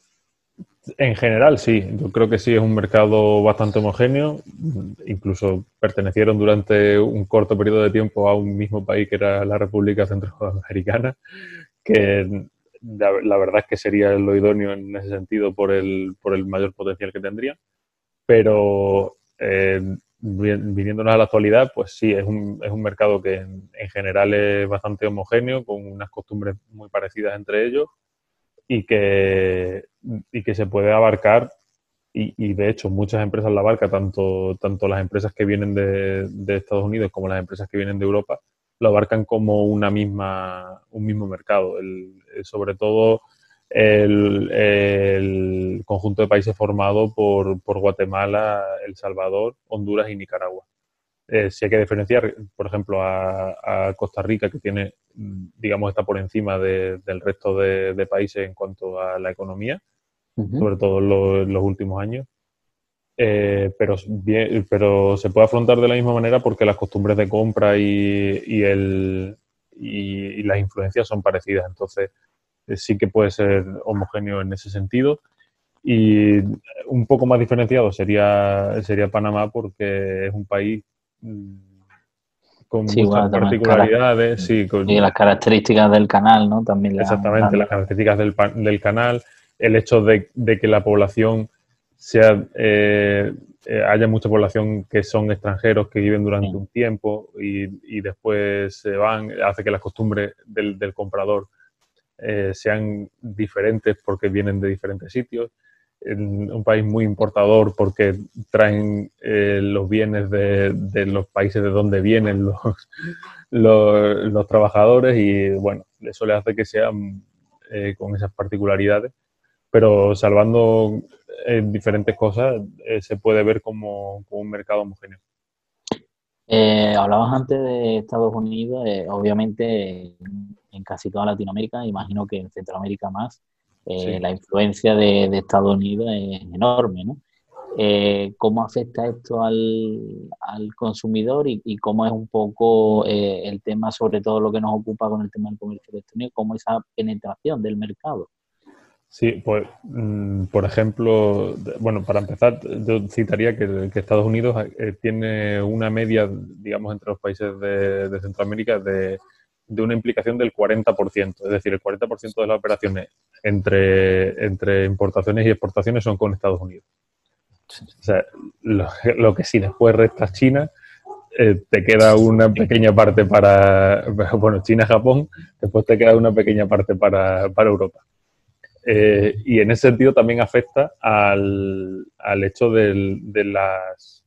[SPEAKER 2] En general, sí. Yo creo que sí es un mercado bastante homogéneo. Incluso pertenecieron durante un corto periodo de tiempo a un mismo país que era la República Centroamericana, que la, verdad es que sería lo idóneo en ese sentido por el, por el mayor potencial que tendría. Pero eh, viniéndonos a la actualidad, pues sí, es un, es un mercado que en, general es bastante homogéneo, con unas costumbres muy parecidas entre ellos y que, y que se puede abarcar y, de hecho muchas empresas la abarcan, tanto, tanto las empresas que vienen de, Estados Unidos como las empresas que vienen de Europa, lo abarcan como una misma, un mismo mercado. sobre todo el, conjunto de países formado por, por, Guatemala, El Salvador, Honduras y Nicaragua. Eh, si hay que diferenciar, por ejemplo, a, Costa Rica, que tiene, digamos, está por encima del resto de, países en cuanto a la economía, sobre todo en los últimos años. Eh, pero, pero se puede afrontar de la misma manera porque las costumbres de compra y, y, el, y, las influencias son parecidas. Entonces, eh, sí que puede ser homogéneo en ese sentido. Y un poco más diferenciado sería, sería Panamá porque es un país Mm, con muchas particularidades.
[SPEAKER 1] y las características del canal, ¿no? También
[SPEAKER 2] Exactamente, las características del, del, canal, el hecho de, que la población sea, eh, eh, haya mucha población que son extranjeros que viven durante un tiempo y, después se van, hace que las costumbres del, comprador eh, sean diferentes porque vienen de diferentes sitios un país muy importador porque traen eh, los bienes de, los países de donde vienen los, los, trabajadores y bueno, eso le hace que sean eh, con esas particularidades, pero salvando eh, diferentes cosas se puede ver como, un mercado homogéneo.
[SPEAKER 1] hablabas antes de Estados Unidos, obviamente en casi toda Latinoamérica, imagino que en Centroamérica más, eh, la influencia de, Estados Unidos es enorme, ¿no? Eh, ¿Cómo afecta esto al, consumidor y, cómo es un poco eh, el tema, sobre todo lo que nos ocupa con el tema del comercio electrónico, cómo esa penetración del mercado?
[SPEAKER 2] Sí, pues, mm, por ejemplo, bueno, para empezar, yo citaría que, Estados Unidos tiene una media, digamos, entre los países de Centroamérica de de una implicación del 40%. Es decir, el 40% de las operaciones entre, entre importaciones y exportaciones son con Estados Unidos. O sea, lo, que si después restas China, eh, te queda una pequeña parte para, bueno, China-Japón, después te queda una pequeña parte para, Europa. Eh, y en ese sentido también afecta al, al hecho de, las,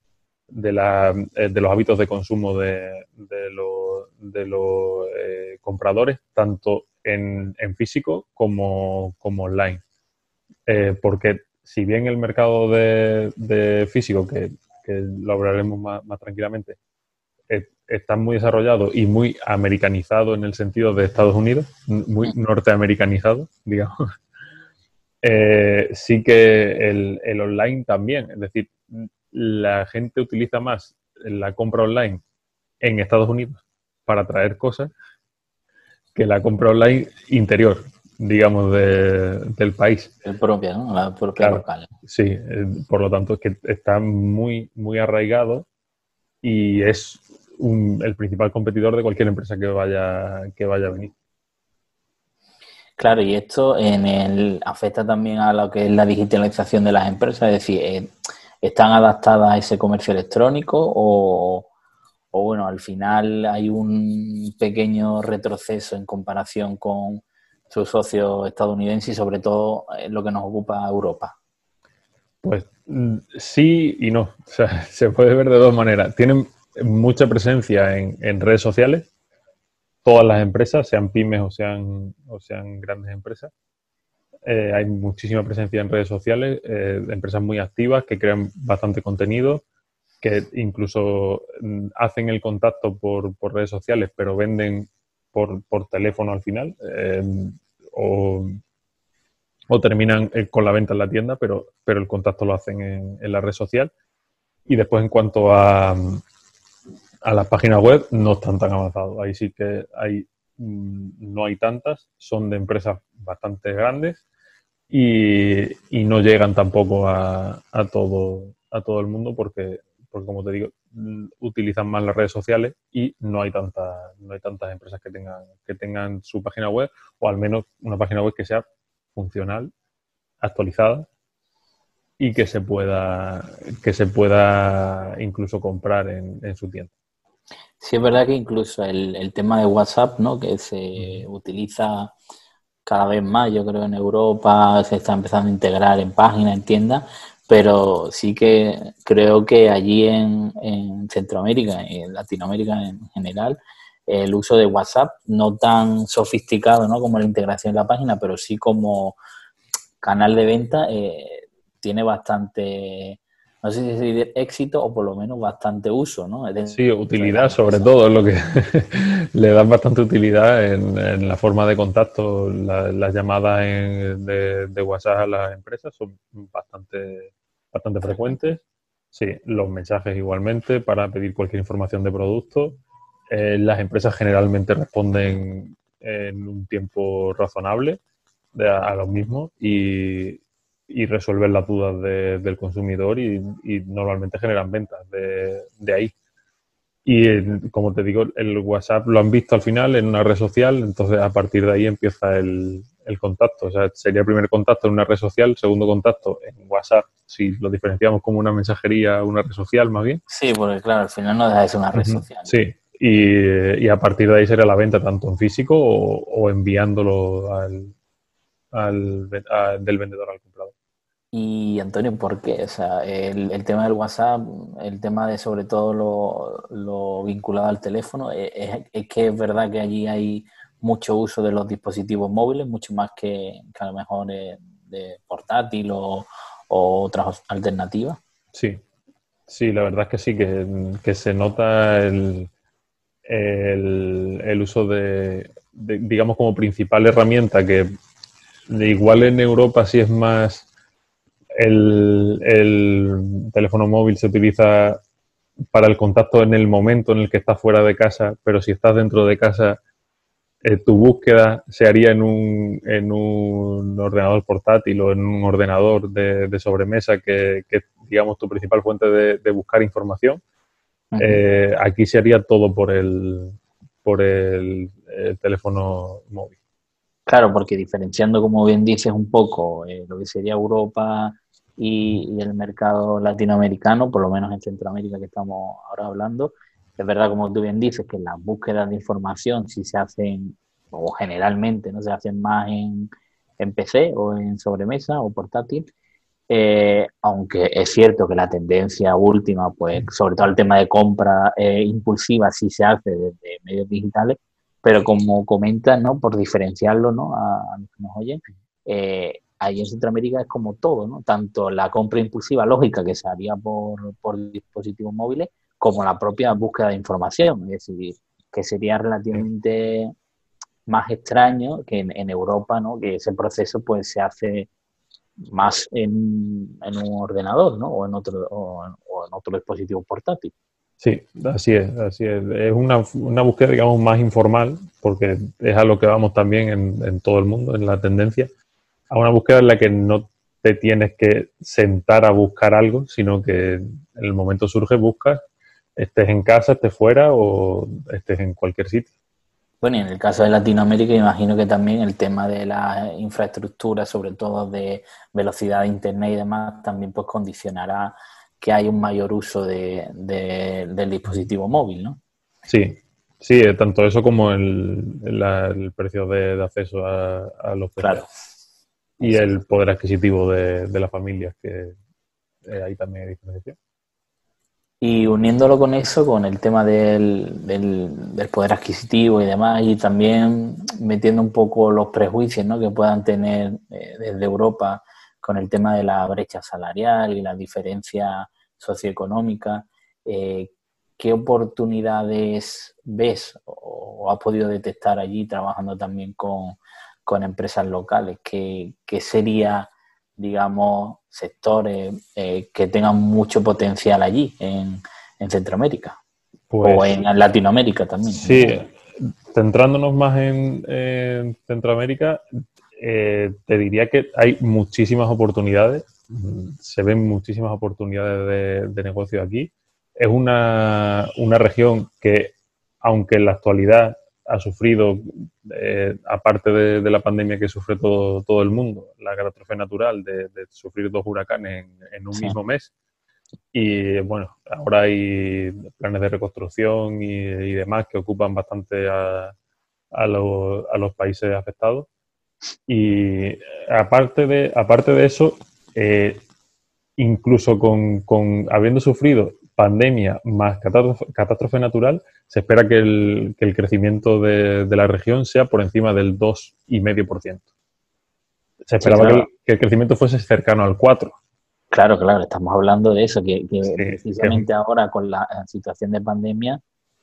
[SPEAKER 2] de, la, eh, de, los hábitos de consumo de, de los de los eh, compradores, tanto en, físico como, online. Eh, porque si bien el mercado de, físico, que, lo hablaremos más, tranquilamente, eh, está muy desarrollado y muy americanizado en el sentido de Estados Unidos, muy norteamericanizado, digamos, sí que el, el online también. Es decir, la gente utiliza más la compra online en Estados Unidos para traer cosas que la compra online interior, digamos, del país.
[SPEAKER 1] El propia, ¿no? La propia local.
[SPEAKER 2] Sí, eh, por lo tanto es que está muy, muy arraigado y es el principal competidor de cualquier empresa que vaya, que vaya a venir.
[SPEAKER 1] Claro, y esto en el, afecta también a lo que es la digitalización de las empresas, es decir, eh, ¿están adaptadas a ese comercio electrónico o, bueno, al final hay un pequeño retroceso en comparación con sus socios estadounidenses y sobre todo en lo que nos ocupa Europa?
[SPEAKER 2] Pues mm, sí y no. O sea, se puede ver de dos maneras. Tienen mucha presencia en redes sociales, todas las empresas, sean pymes o sean, o sean grandes empresas. Eh, hay muchísima presencia en redes sociales, eh, empresas muy activas que crean bastante contenido, que incluso mm, hacen el contacto por, redes sociales, pero venden por, teléfono al final, eh, o, terminan con la venta en la tienda, pero, pero el contacto lo hacen en, en la red social. Y después en cuanto a, a las páginas web no están tan avanzados. Ahí sí que hay, no hay tantas, son de empresas bastante grandes y, no llegan tampoco a, todo, a todo el mundo porque, porque, como te digo, mm, utilizan más las redes sociales y no hay, tanta, no hay tantas empresas que tengan, que tengan su página web o al menos una página web que sea funcional, actualizada y que se pueda, que se pueda incluso comprar en su tienda.
[SPEAKER 1] Sí, es verdad que incluso el, tema de WhatsApp, ¿no? Que se utiliza cada vez más, yo creo, en Europa se está empezando a integrar en páginas, en tiendas, pero sí que creo que allí en, en Centroamérica y en Latinoamérica en general, el uso de WhatsApp, no tan sofisticado ¿no? como la integración en la página, pero sí como canal de venta, eh, tiene bastante no sé si decir éxito o por lo menos bastante uso, ¿no?
[SPEAKER 2] sí, utilidad sobre todo, es lo que le dan bastante utilidad en, la forma de contacto. las llamadas de, WhatsApp a las empresas son bastante, bastante frecuentes. Sí, los mensajes igualmente para pedir cualquier información de producto. Eh, las empresas generalmente responden en un tiempo razonable a, a los mismos y, y resolver las dudas del consumidor y, normalmente generan ventas de, ahí. Y como te digo, el WhatsApp lo han visto al final en una red social, entonces a partir de ahí empieza el, contacto. O sea, sería el primer contacto en una red social, segundo contacto en WhatsApp, si lo diferenciamos como una mensajería, una red social más bien.
[SPEAKER 1] Sí, porque claro, al final no deja de ser una red social.
[SPEAKER 2] Sí, y, a partir de ahí sería la venta tanto en físico o, enviándolo al, al, del vendedor al comprador.
[SPEAKER 1] Y Antonio, ¿por qué? O sea, el, tema del WhatsApp, el tema de sobre todo lo, lo vinculado al teléfono, e, es, que es verdad que allí hay mucho uso de los dispositivos móviles, mucho más que, a lo mejor de, portátil o, otras alternativas.
[SPEAKER 2] Sí, sí, la verdad es que sí, que, que se nota el, el, el uso de, de, digamos, como principal herramienta que igual en Europa sí es más el, teléfono móvil se utiliza para el contacto en el momento en el que estás fuera de casa, pero si estás dentro de casa, eh, tu búsqueda se haría en un, en un ordenador portátil o en un ordenador de, sobremesa que, es, digamos, tu principal fuente de, buscar información. Eh, aquí se haría todo por el, por el teléfono móvil.
[SPEAKER 1] Claro, porque diferenciando, como bien dices, un poco eh, lo que sería Europa y, el mercado latinoamericano, por lo menos en Centroamérica que estamos ahora hablando, es verdad, como tú bien dices, que las búsquedas de información si se hacen, o generalmente, no se hacen más en, en PC o en sobremesa o portátil, eh, aunque es cierto que la tendencia última, pues sobre todo el tema de compra eh, impulsiva, sí se hace desde medios digitales, pero como comentas, ¿no? Por diferenciarlo, ¿no? A, los que nos oyen, eh, ahí en Centroamérica es como todo, ¿no? Tanto la compra impulsiva lógica que se haría por, por dispositivos móviles, como la propia búsqueda de información. Es decir, que sería relativamente más extraño que en, Europa, ¿no? Que ese proceso pues se hace más en, en un ordenador, ¿no? O en otro, o en otro dispositivo portátil.
[SPEAKER 2] Sí, así es, así es. Es una, una, búsqueda, digamos, más informal, porque es a lo que vamos también en, en, todo el mundo, en la tendencia, a una búsqueda en la que no te tienes que sentar a buscar algo, sino que en el momento surge, buscas, estés en casa, estés fuera o estés en cualquier sitio.
[SPEAKER 1] Bueno, y en el caso de Latinoamérica, imagino que también el tema de la infraestructura, sobre todo de velocidad de internet y demás, también pues condicionará que haya un mayor uso de, del dispositivo móvil, ¿no?
[SPEAKER 2] Sí, sí, eh, tanto eso como el, precio de, acceso a, los
[SPEAKER 1] claro.
[SPEAKER 2] y el poder adquisitivo de, las familias, que eh, ahí también hay diferencia.
[SPEAKER 1] Y uniéndolo con eso, con el tema del, del, poder adquisitivo y demás, y también metiendo un poco los prejuicios ¿no? que puedan tener eh, desde Europa con el tema de la brecha salarial y la diferencia socioeconómica, eh, ¿qué oportunidades ves o, has podido detectar allí trabajando también con, con empresas locales? ¿Qué, qué sería digamos, sectores eh, que tengan mucho potencial allí, en, Centroamérica. o pues en Latinoamérica también.
[SPEAKER 2] Sí, centrándonos más en, Centroamérica, eh, te diría que hay muchísimas oportunidades, se ven muchísimas oportunidades de, negocio aquí. Es una, una región que, aunque en la actualidad ha sufrido, eh, aparte de, la pandemia que sufre todo, todo el mundo, la catástrofe natural de, sufrir dos huracanes en, un mismo mes. Y bueno, ahora hay planes de reconstrucción y, demás que ocupan bastante a, a, los países afectados. Y aparte de, aparte de eso, eh, incluso con, con, habiendo sufrido pandemia más catástrofe, natural, se espera que el, que el crecimiento de, la región sea por encima del 2,5%. Se esperaba que, el, crecimiento fuese cercano al 4%.
[SPEAKER 1] Claro, claro, estamos hablando de eso, que, precisamente ahora con la situación de pandemia,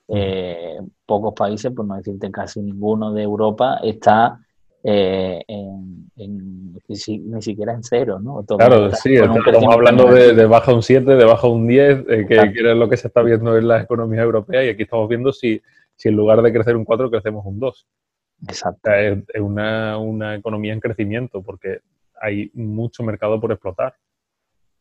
[SPEAKER 1] eh, pocos países, por no decirte casi ninguno de Europa, está eh, en, ni siquiera en cero, ¿no?
[SPEAKER 2] claro, sí, estamos hablando de, baja un 7, de baja un 10, eh, que, es lo que se está viendo en las economías europeas y aquí estamos viendo si, si en lugar de crecer un 4 crecemos un 2.
[SPEAKER 1] Exacto.
[SPEAKER 2] es, una, una, economía en crecimiento porque hay mucho mercado por explotar.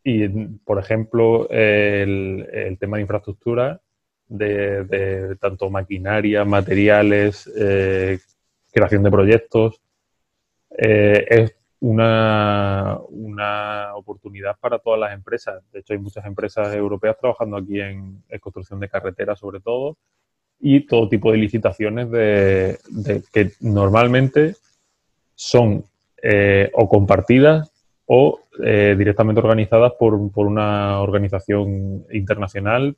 [SPEAKER 2] Y, por ejemplo, el, el tema de infraestructura, de, de tanto maquinaria, materiales, eh, creación de proyectos, eh, es una, una, oportunidad para todas las empresas. De hecho, hay muchas empresas europeas trabajando aquí en, construcción de carreteras, sobre todo, y todo tipo de licitaciones de, que normalmente son eh, o compartidas o eh, directamente organizadas por, por, una organización internacional,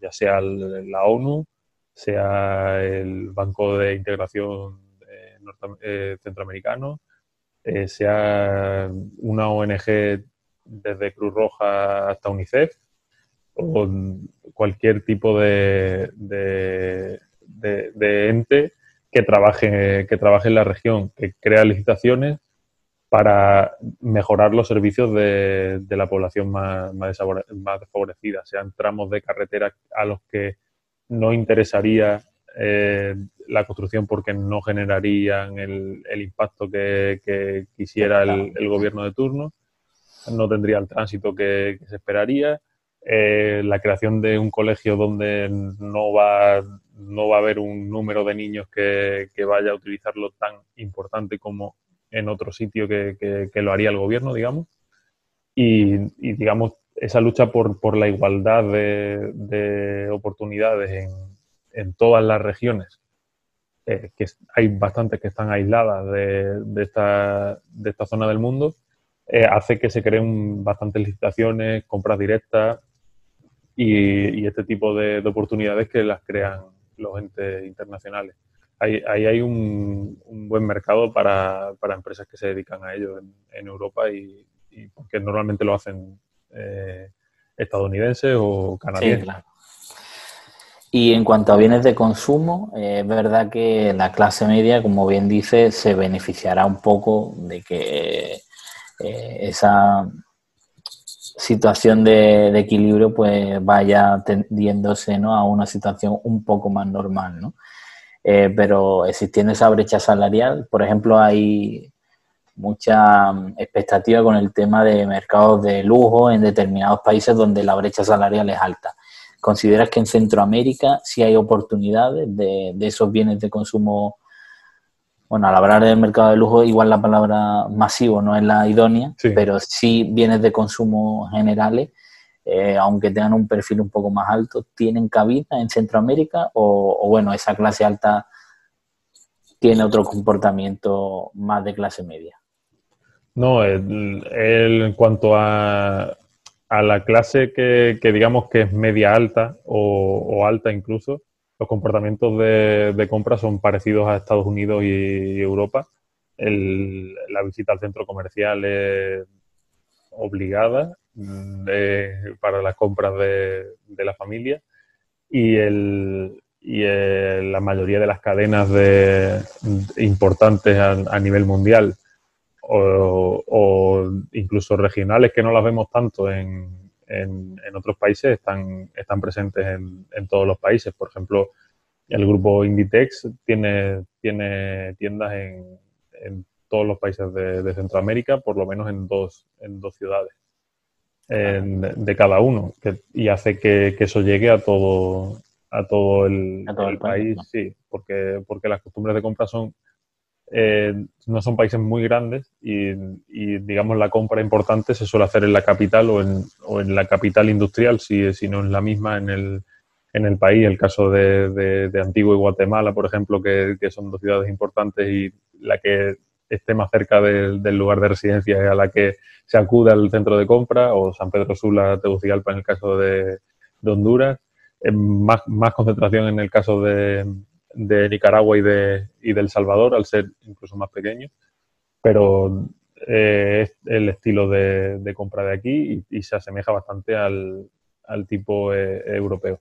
[SPEAKER 2] ya sea la ONU, sea el Banco de Integración Centroamericano, eh, sea una ONG desde Cruz Roja hasta UNICEF o cualquier tipo de, de, ente que trabaje, que trabaje en la región, que crea licitaciones para mejorar los servicios de, la población más, más, desfavorecida, sean tramos de carretera a los que no interesaría eh, la construcción porque no generarían el, impacto que, quisiera el, gobierno de turno, no tendría el tránsito que, se esperaría, eh, la creación de un colegio donde no va, no va a haber un número de niños que, vaya a utilizarlo tan importante como en otro sitio que, lo haría el gobierno, digamos. Y, digamos, esa lucha por, por la igualdad de, de oportunidades en, en todas las regiones, eh, que hay bastantes que están aisladas de, esta, de esta zona del mundo, eh, hace que se creen bastantes licitaciones, compras directas y, este tipo de, oportunidades que las crean los entes internacionales. Ahí, hay un, buen mercado para, empresas que se dedican a ello en, Europa y, porque normalmente lo hacen eh, estadounidenses o canadienses.
[SPEAKER 1] Y en cuanto a bienes de consumo, eh, es verdad que la clase media, como bien dice, se beneficiará un poco de que eh, esa situación de, equilibrio pues vaya tendiéndose ¿no? a una situación un poco más normal. ¿no? Eh, pero existiendo esa brecha salarial, por ejemplo, hay mucha expectativa con el tema de mercados de lujo en determinados países donde la brecha salarial es alta ¿consideras que en Centroamérica sí hay oportunidades de, esos bienes de consumo? Bueno, al hablar del mercado de lujo, igual la palabra masivo no es la idónea, pero sí bienes de consumo generales, eh, aunque tengan un perfil un poco más alto, ¿tienen cabida en Centroamérica? O, bueno, esa clase alta tiene otro comportamiento más de clase media?
[SPEAKER 2] No, en cuanto a, a la clase que, digamos que es media alta o, alta incluso, los comportamientos de, compra son parecidos a Estados Unidos y, Europa. la visita al centro comercial es obligada mm, para las compras de, la familia y, el, la mayoría de las cadenas de, importantes a nivel mundial o, incluso regionales que no las vemos tanto en, en, otros países están, están presentes en, en, todos los países. Por ejemplo, el grupo Inditex tiene, tiene tiendas en, en todos los países de, Centroamérica, por lo menos en dos, en dos ciudades de cada uno, y hace que, que, eso llegue a todo, a todo el, país, sí, porque, porque las costumbres de compra son eh, no son países muy grandes y, digamos, la compra importante se suele hacer en la capital o en, o en la capital industrial, si, si no en la misma en el, en el país. El caso de, de, Antigua y Guatemala, por ejemplo, que, son dos ciudades importantes y la que esté más cerca del lugar de residencia es a la que se acude al centro de compra, o San Pedro Sula, Tegucigalpa en el caso de, Honduras. Más, más concentración en el caso de, de Nicaragua y de, y del Salvador, al ser incluso más pequeño, pero eh, es el estilo de, compra de aquí y, se asemeja bastante al, tipo eh, europeo.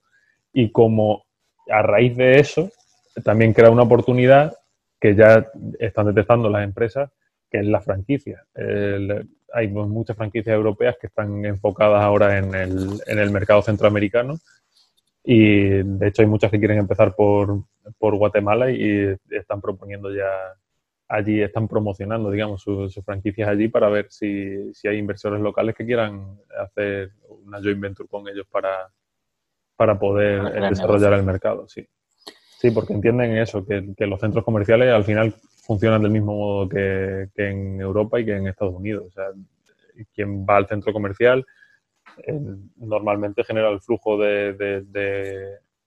[SPEAKER 2] Y como a raíz de eso, también crea una oportunidad que ya están detectando las empresas, que es la franquicia. hay muchas franquicias europeas que están enfocadas ahora en el, en el mercado centroamericano y de hecho hay muchas que quieren empezar por, por Guatemala y están proponiendo ya allí, están promocionando, digamos, sus, franquicias allí para ver si, si, hay inversores locales que quieran hacer una joint venture con ellos para, para poder desarrollar el mercado, sí. Sí, porque entienden eso, que, que, los centros comerciales al final funcionan del mismo modo que, que en Europa y que en Estados Unidos. O sea, quien va al centro comercial normalmente genera el flujo de,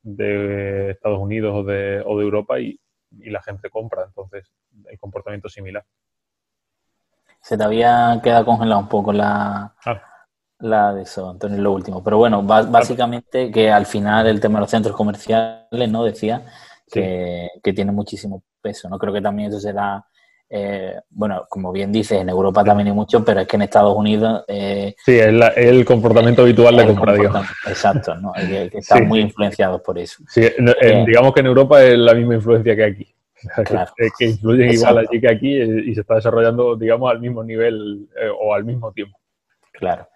[SPEAKER 2] de, Estados Unidos o de, o de Europa y, la gente compra. Entonces, el comportamiento es similar.
[SPEAKER 1] Se te había quedado congelado un poco la, ah. la de eso, Antonio, lo último. Pero bueno, básicamente que al final el tema de los centros comerciales, ¿no? Decía que, que tiene muchísimo peso. No creo que también eso será eh, bueno, como bien dices, en Europa también hay mucho, pero es que en Estados Unidos...
[SPEAKER 2] Eh, sí, es, el comportamiento habitual de compra, digamos.
[SPEAKER 1] Exacto, ¿no? que, están muy influenciados por eso.
[SPEAKER 2] Sí, eh, digamos que en Europa es la misma influencia que aquí. Claro. que, influyen igual allí que aquí y se está desarrollando, digamos, al mismo nivel o al mismo tiempo.
[SPEAKER 1] Claro.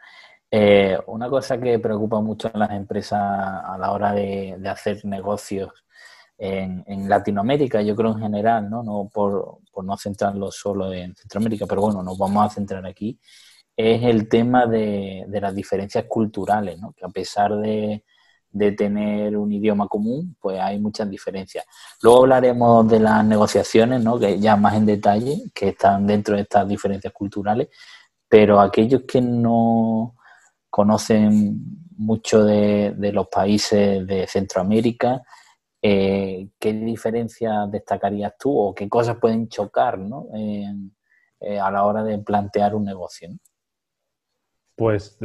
[SPEAKER 1] una cosa que preocupa mucho a las empresas a la hora de, de hacer negocios en, Latinoamérica, yo creo en general, ¿no? no por, no centrarlo solo en Centroamérica, pero bueno, nos vamos a centrar aquí, es el tema de, las diferencias culturales, ¿no? que a pesar de, tener un idioma común, pues hay muchas diferencias. Luego hablaremos de las negociaciones, ¿no? que ya más en detalle, que están dentro de estas diferencias culturales, pero aquellos que no conocen mucho de, de los países de Centroamérica, eh, ¿qué diferencia destacarías tú o qué cosas pueden chocar eh, a la hora de plantear un negocio?
[SPEAKER 2] Pues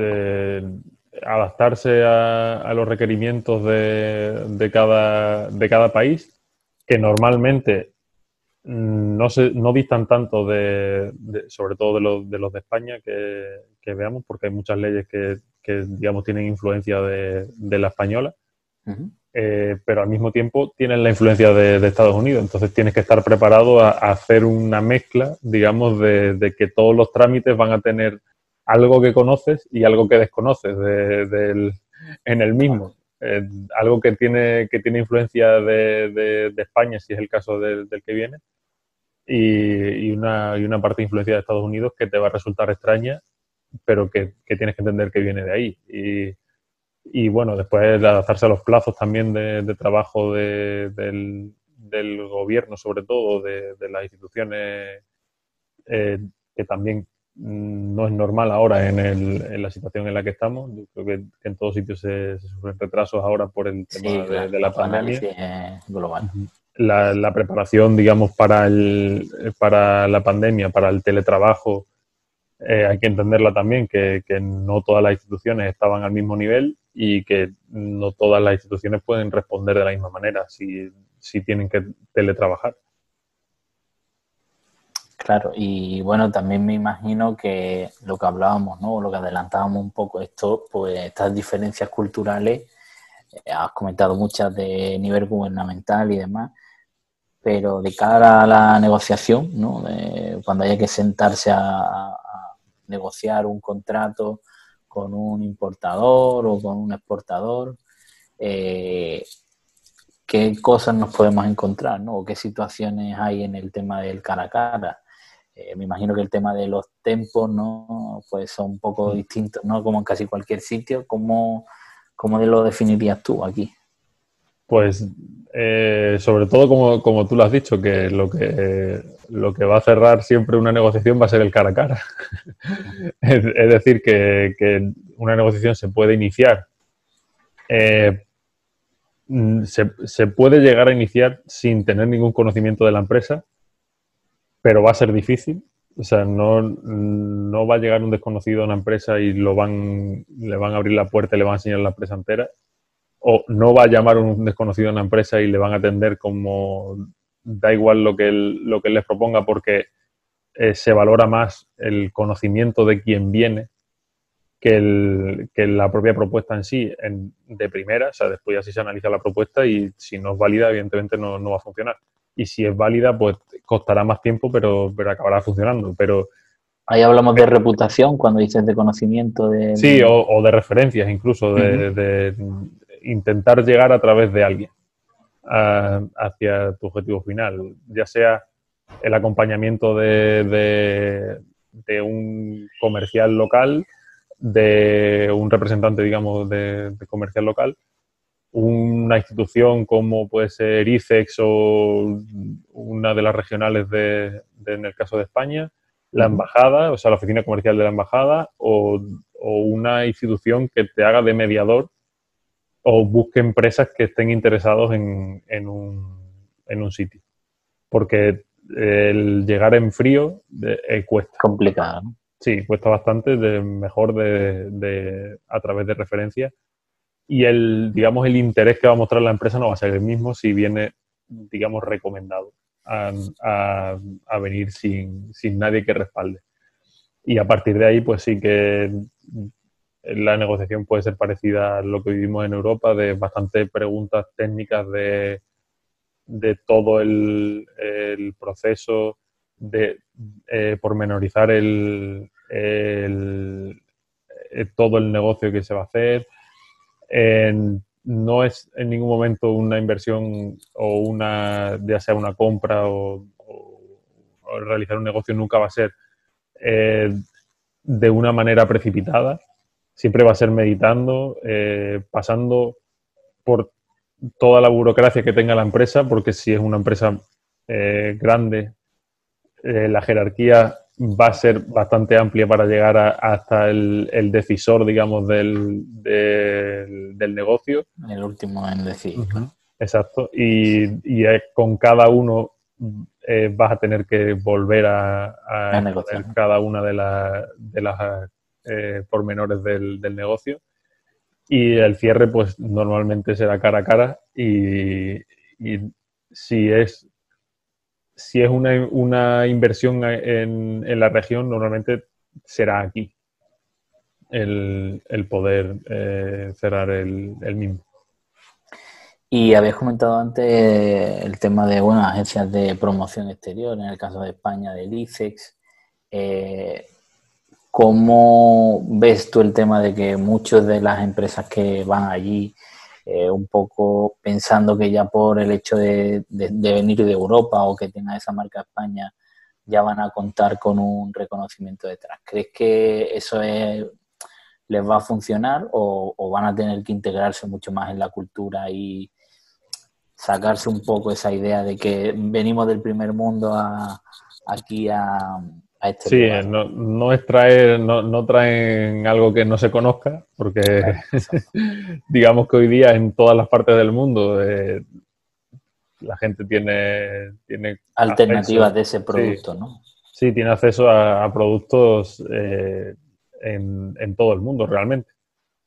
[SPEAKER 2] adaptarse a, los requerimientos de, cada, de cada país, que normalmente no, se, no distan tanto de, sobre todo de los, de los de España que, veamos, porque hay muchas leyes que, digamos tienen influencia de, la española. Eh, pero al mismo tiempo tienen la influencia de, Estados Unidos. Entonces tienes que estar preparado a, hacer una mezcla, digamos, de, que todos los trámites van a tener algo que conoces y algo que desconoces en el mismo. Eh, algo que tiene, que tiene influencia de, España, si es el caso del, que viene, y, una, y una parte de influencia de Estados Unidos que te va a resultar extraña, pero que, que tienes que entender que viene de ahí. Y, y bueno, después de adaptarse a los plazos también de, trabajo del, gobierno, sobre todo, de, las instituciones, eh, que también mm, no es normal ahora en, el, en, la situación en la que estamos. Yo creo que, en todos sitios se, sufren retrasos ahora por el tema de, la pandemia.
[SPEAKER 1] global.
[SPEAKER 2] La, la, preparación, digamos, para, el, para la pandemia, para el teletrabajo, eh, hay que entenderla también, que, que, no todas las instituciones estaban al mismo nivel y que no todas las instituciones pueden responder de la misma manera si, si tienen que teletrabajar.
[SPEAKER 1] Claro, y bueno, también me imagino que lo que hablábamos, ¿no? Lo que adelantábamos un poco, esto, pues estas diferencias culturales, eh, has comentado muchas de nivel gubernamental y demás, pero de cara a la negociación, ¿no? cuando haya que sentarse a, negociar un contrato con un importador o con un exportador, eh, qué cosas nos podemos encontrar, ¿no? O qué situaciones hay en el tema del cara a cara. Eh, me imagino que el tema de los tempos, ¿no? Pues son un poco distintos, ¿no? Como en casi cualquier sitio. ¿Cómo, cómo lo definirías tú aquí?
[SPEAKER 2] Pues eh, sobre todo como, como, tú lo has dicho, que lo que lo que va a cerrar siempre una negociación va a ser el cara a cara. es, decir, que, una negociación se puede iniciar. Eh, se, puede llegar a iniciar sin tener ningún conocimiento de la empresa, pero va a ser difícil. O sea, no, no va a llegar un desconocido a una empresa y lo van, le van a abrir la puerta y le van a enseñar la empresa entera o no va a llamar un desconocido a una empresa y le van a atender como da igual lo que él, lo que les proponga porque eh, se valora más el conocimiento de quien viene que, el, que la propia propuesta en sí de primera, o sea, después así se analiza la propuesta y si no es válida, evidentemente no, va a funcionar. Y si es válida, pues costará más tiempo, pero, pero acabará funcionando. Pero
[SPEAKER 1] Ahí hablamos de reputación cuando dices de conocimiento de...
[SPEAKER 2] Sí, o, de referencias incluso, de, intentar llegar a través de alguien hacia tu objetivo final, ya sea el acompañamiento de, de, un comercial local, de un representante, digamos, de, comercial local, una institución como puede ser ICEX o una de las regionales de, en el caso de España, la embajada, o sea, la oficina comercial de la embajada, o, o una institución que te haga de mediador o busque empresas que estén interesados en, en, un, en un, sitio. Porque el llegar en frío eh, cuesta.
[SPEAKER 1] Complicado.
[SPEAKER 2] Sí, cuesta bastante, de, mejor de, de, a través de referencias. Y el, digamos, el interés que va a mostrar la empresa no va a ser el mismo si viene, digamos, recomendado a, a, a venir sin, sin nadie que respalde. Y a partir de ahí, pues sí que la negociación puede ser parecida a lo que vivimos en Europa, de bastantes preguntas técnicas de, todo el, proceso, de eh, pormenorizar el, eh, todo el negocio que se va a hacer. no es en ningún momento una inversión o una, ya sea una compra o, realizar un negocio, nunca va a ser eh, de una manera precipitada siempre va a ser meditando, eh, pasando por toda la burocracia que tenga la empresa, porque si es una empresa eh, grande, eh, la jerarquía va a ser bastante amplia para llegar hasta el, decisor, digamos, del, del, negocio.
[SPEAKER 1] El último en decir.
[SPEAKER 2] Exacto. Y, y con cada uno vas a tener que volver a, a, negociar cada una de, de las eh, pormenores del, del, negocio. Y el cierre, pues normalmente será cara a cara y, si es, si es una, una inversión en, en, la región, normalmente será aquí el, el poder eh, cerrar el, el mismo.
[SPEAKER 1] Y habéis comentado antes el tema de bueno, agencias de promoción exterior, en el caso de España, del ICEX. Eh, ¿Cómo ves tú el tema de que muchas de las empresas que van allí, eh, un poco pensando que ya por el hecho de, venir de Europa o que tenga esa marca España, ya van a contar con un reconocimiento detrás? ¿Crees que eso es les va a funcionar o, van a tener que integrarse mucho más en la cultura y sacarse un poco esa idea de que venimos del primer mundo aquí a, este
[SPEAKER 2] sí, no, no, es traer, no, no, traen algo que no se conozca, porque digamos que hoy día en todas las partes del mundo eh, la gente tiene, tiene
[SPEAKER 1] alternativas de ese producto, ¿no?
[SPEAKER 2] Sí, tiene acceso a, productos eh, en, todo el mundo realmente.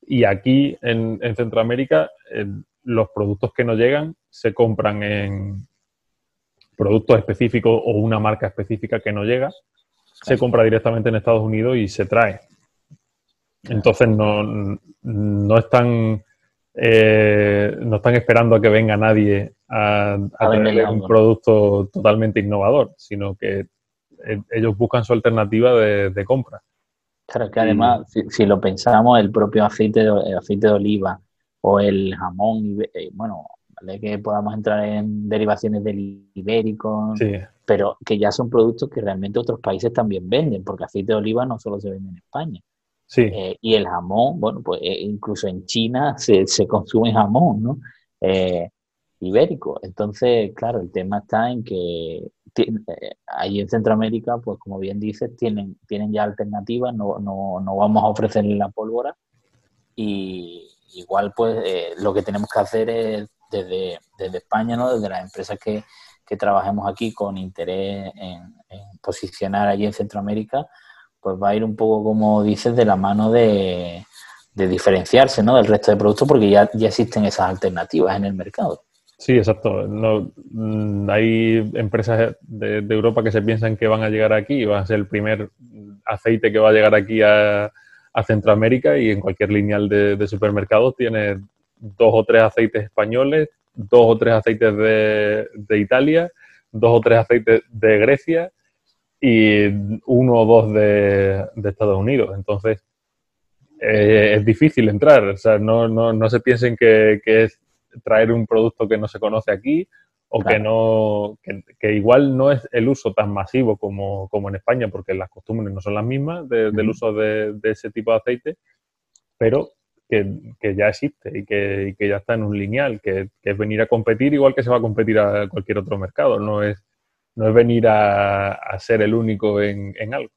[SPEAKER 2] Y aquí en, Centroamérica los productos que nos llegan se compran en productos específicos o una marca específica que no llega, se compra directamente en Estados Unidos y se trae. Entonces no, no están eh, no están esperando a que venga nadie a, tener un producto totalmente innovador, sino que eh, ellos buscan su alternativa de, compra.
[SPEAKER 1] Claro, que además, si, lo pensamos, el propio aceite de, aceite de oliva o el jamón, eh, bueno, vale que podamos entrar en derivaciones del ibérico, pero que ya son productos que realmente otros países también venden, porque aceite de oliva no solo se vende en España. Sí. Eh, y el jamón, bueno, pues eh, incluso en China se, se consume jamón, ¿no? Eh, ibérico. Entonces, claro, el tema está en que ahí en Centroamérica, pues como bien dices, tienen, tienen ya alternativas, no, no, no vamos a ofrecerle la pólvora y igual pues lo que tenemos que hacer es desde, desde España, ¿no? desde las empresas que, que trabajemos aquí con interés en, posicionar allí en Centroamérica, pues va a ir un poco, como dices, de la mano de, diferenciarse ¿no? del resto de productos porque ya, ya existen esas alternativas en el mercado.
[SPEAKER 2] Sí, exacto. No, mm, hay empresas de, Europa que se piensan que van a llegar aquí y va a ser el primer aceite que va a llegar aquí a, Centroamérica y en cualquier lineal de, de supermercados tiene dos o tres aceites españoles, dos o tres aceites de, de Italia, dos o tres aceites de Grecia y uno o dos de, Estados Unidos. Entonces, eh, es difícil entrar. O sea, no, no, no se piensen que, es traer un producto que no se conoce aquí o que no que, igual no es el uso tan masivo como, como, en España porque las costumbres no son las mismas del uso de, ese tipo de aceite pero que, ya existe y que, ya está en un lineal que, que, es venir a competir igual que se va a competir a cualquier otro mercado no es no es venir a, ser el único en, algo.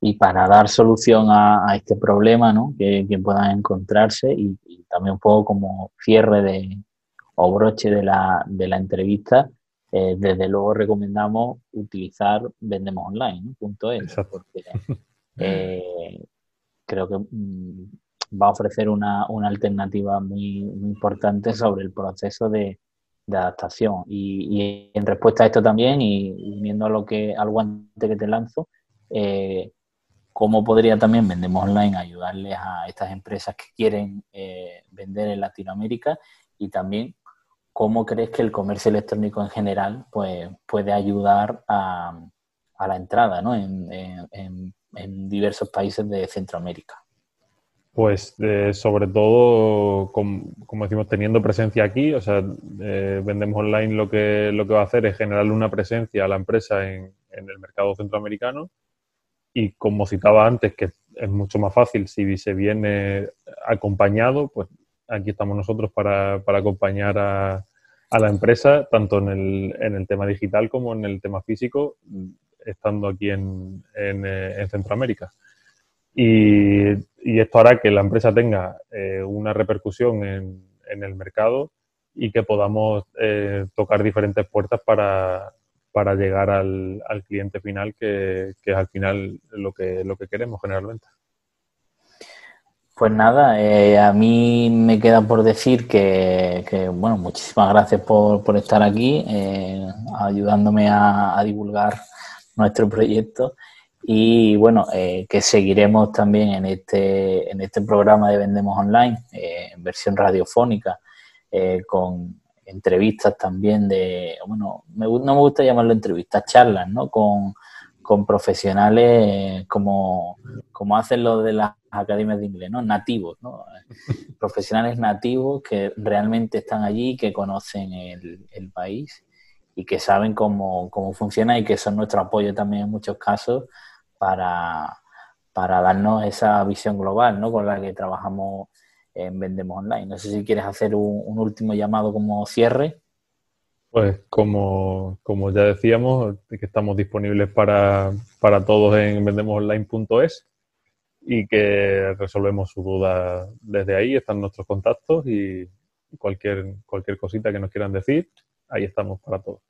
[SPEAKER 1] Y para dar solución a, este problema ¿no? que, puedan encontrarse y, también un poco como cierre de, o broche de la, de la entrevista, eh, desde luego recomendamos utilizar Vendemos Online, punto es, porque eh, creo que mm, va a ofrecer una, alternativa muy, importante sobre el proceso de, adaptación. Y, en respuesta a esto también, y uniendo a lo que al guante que te lanzo, eh, ¿cómo podría también Vendemos Online ayudarles a estas empresas que quieren eh, vender en Latinoamérica? Y también, ¿cómo crees que el comercio electrónico en general pues, puede ayudar a, a la entrada ¿no? en, en diversos países de Centroamérica?
[SPEAKER 2] Pues eh, sobre todo, como, decimos, teniendo presencia aquí, o sea, eh, vendemos online lo que, lo que va a hacer es generarle una presencia a la empresa en, el mercado centroamericano y como citaba antes, que es mucho más fácil si se viene acompañado, pues aquí estamos nosotros para, acompañar a, la empresa, tanto en el, en el tema digital como en el tema físico, estando aquí en, en eh, Centroamérica. Y, esto hará que la empresa tenga eh, una repercusión en, el mercado y que podamos eh, tocar diferentes puertas para, llegar al, cliente final, que, es al final lo que, lo que queremos generalmente.
[SPEAKER 1] Pues nada, eh, a mí me queda por decir que, bueno, muchísimas gracias por, estar aquí, ayudándome a divulgar nuestro proyecto y bueno, eh, que seguiremos también en este, en este programa de Vendemos Online, eh, en versión radiofónica, eh, con entrevistas también de, bueno, no me gusta llamarlo entrevistas, charlas, ¿no? Con, profesionales como, como hacen los de las academias de inglés, ¿no? Nativos, ¿no? Profesionales nativos que realmente están allí, que conocen el, el país y que saben cómo, cómo funciona y que son nuestro apoyo también en muchos casos para, para darnos esa visión global ¿no? con la que trabajamos en Vendemos Online. No sé si quieres hacer un, último llamado como cierre.
[SPEAKER 2] Pues como, como, ya decíamos, que estamos disponibles para, para todos en vendemosonline.es y que resolvemos su duda desde ahí, están nuestros contactos y cualquier, cualquier cosita que nos quieran decir, ahí estamos para todos.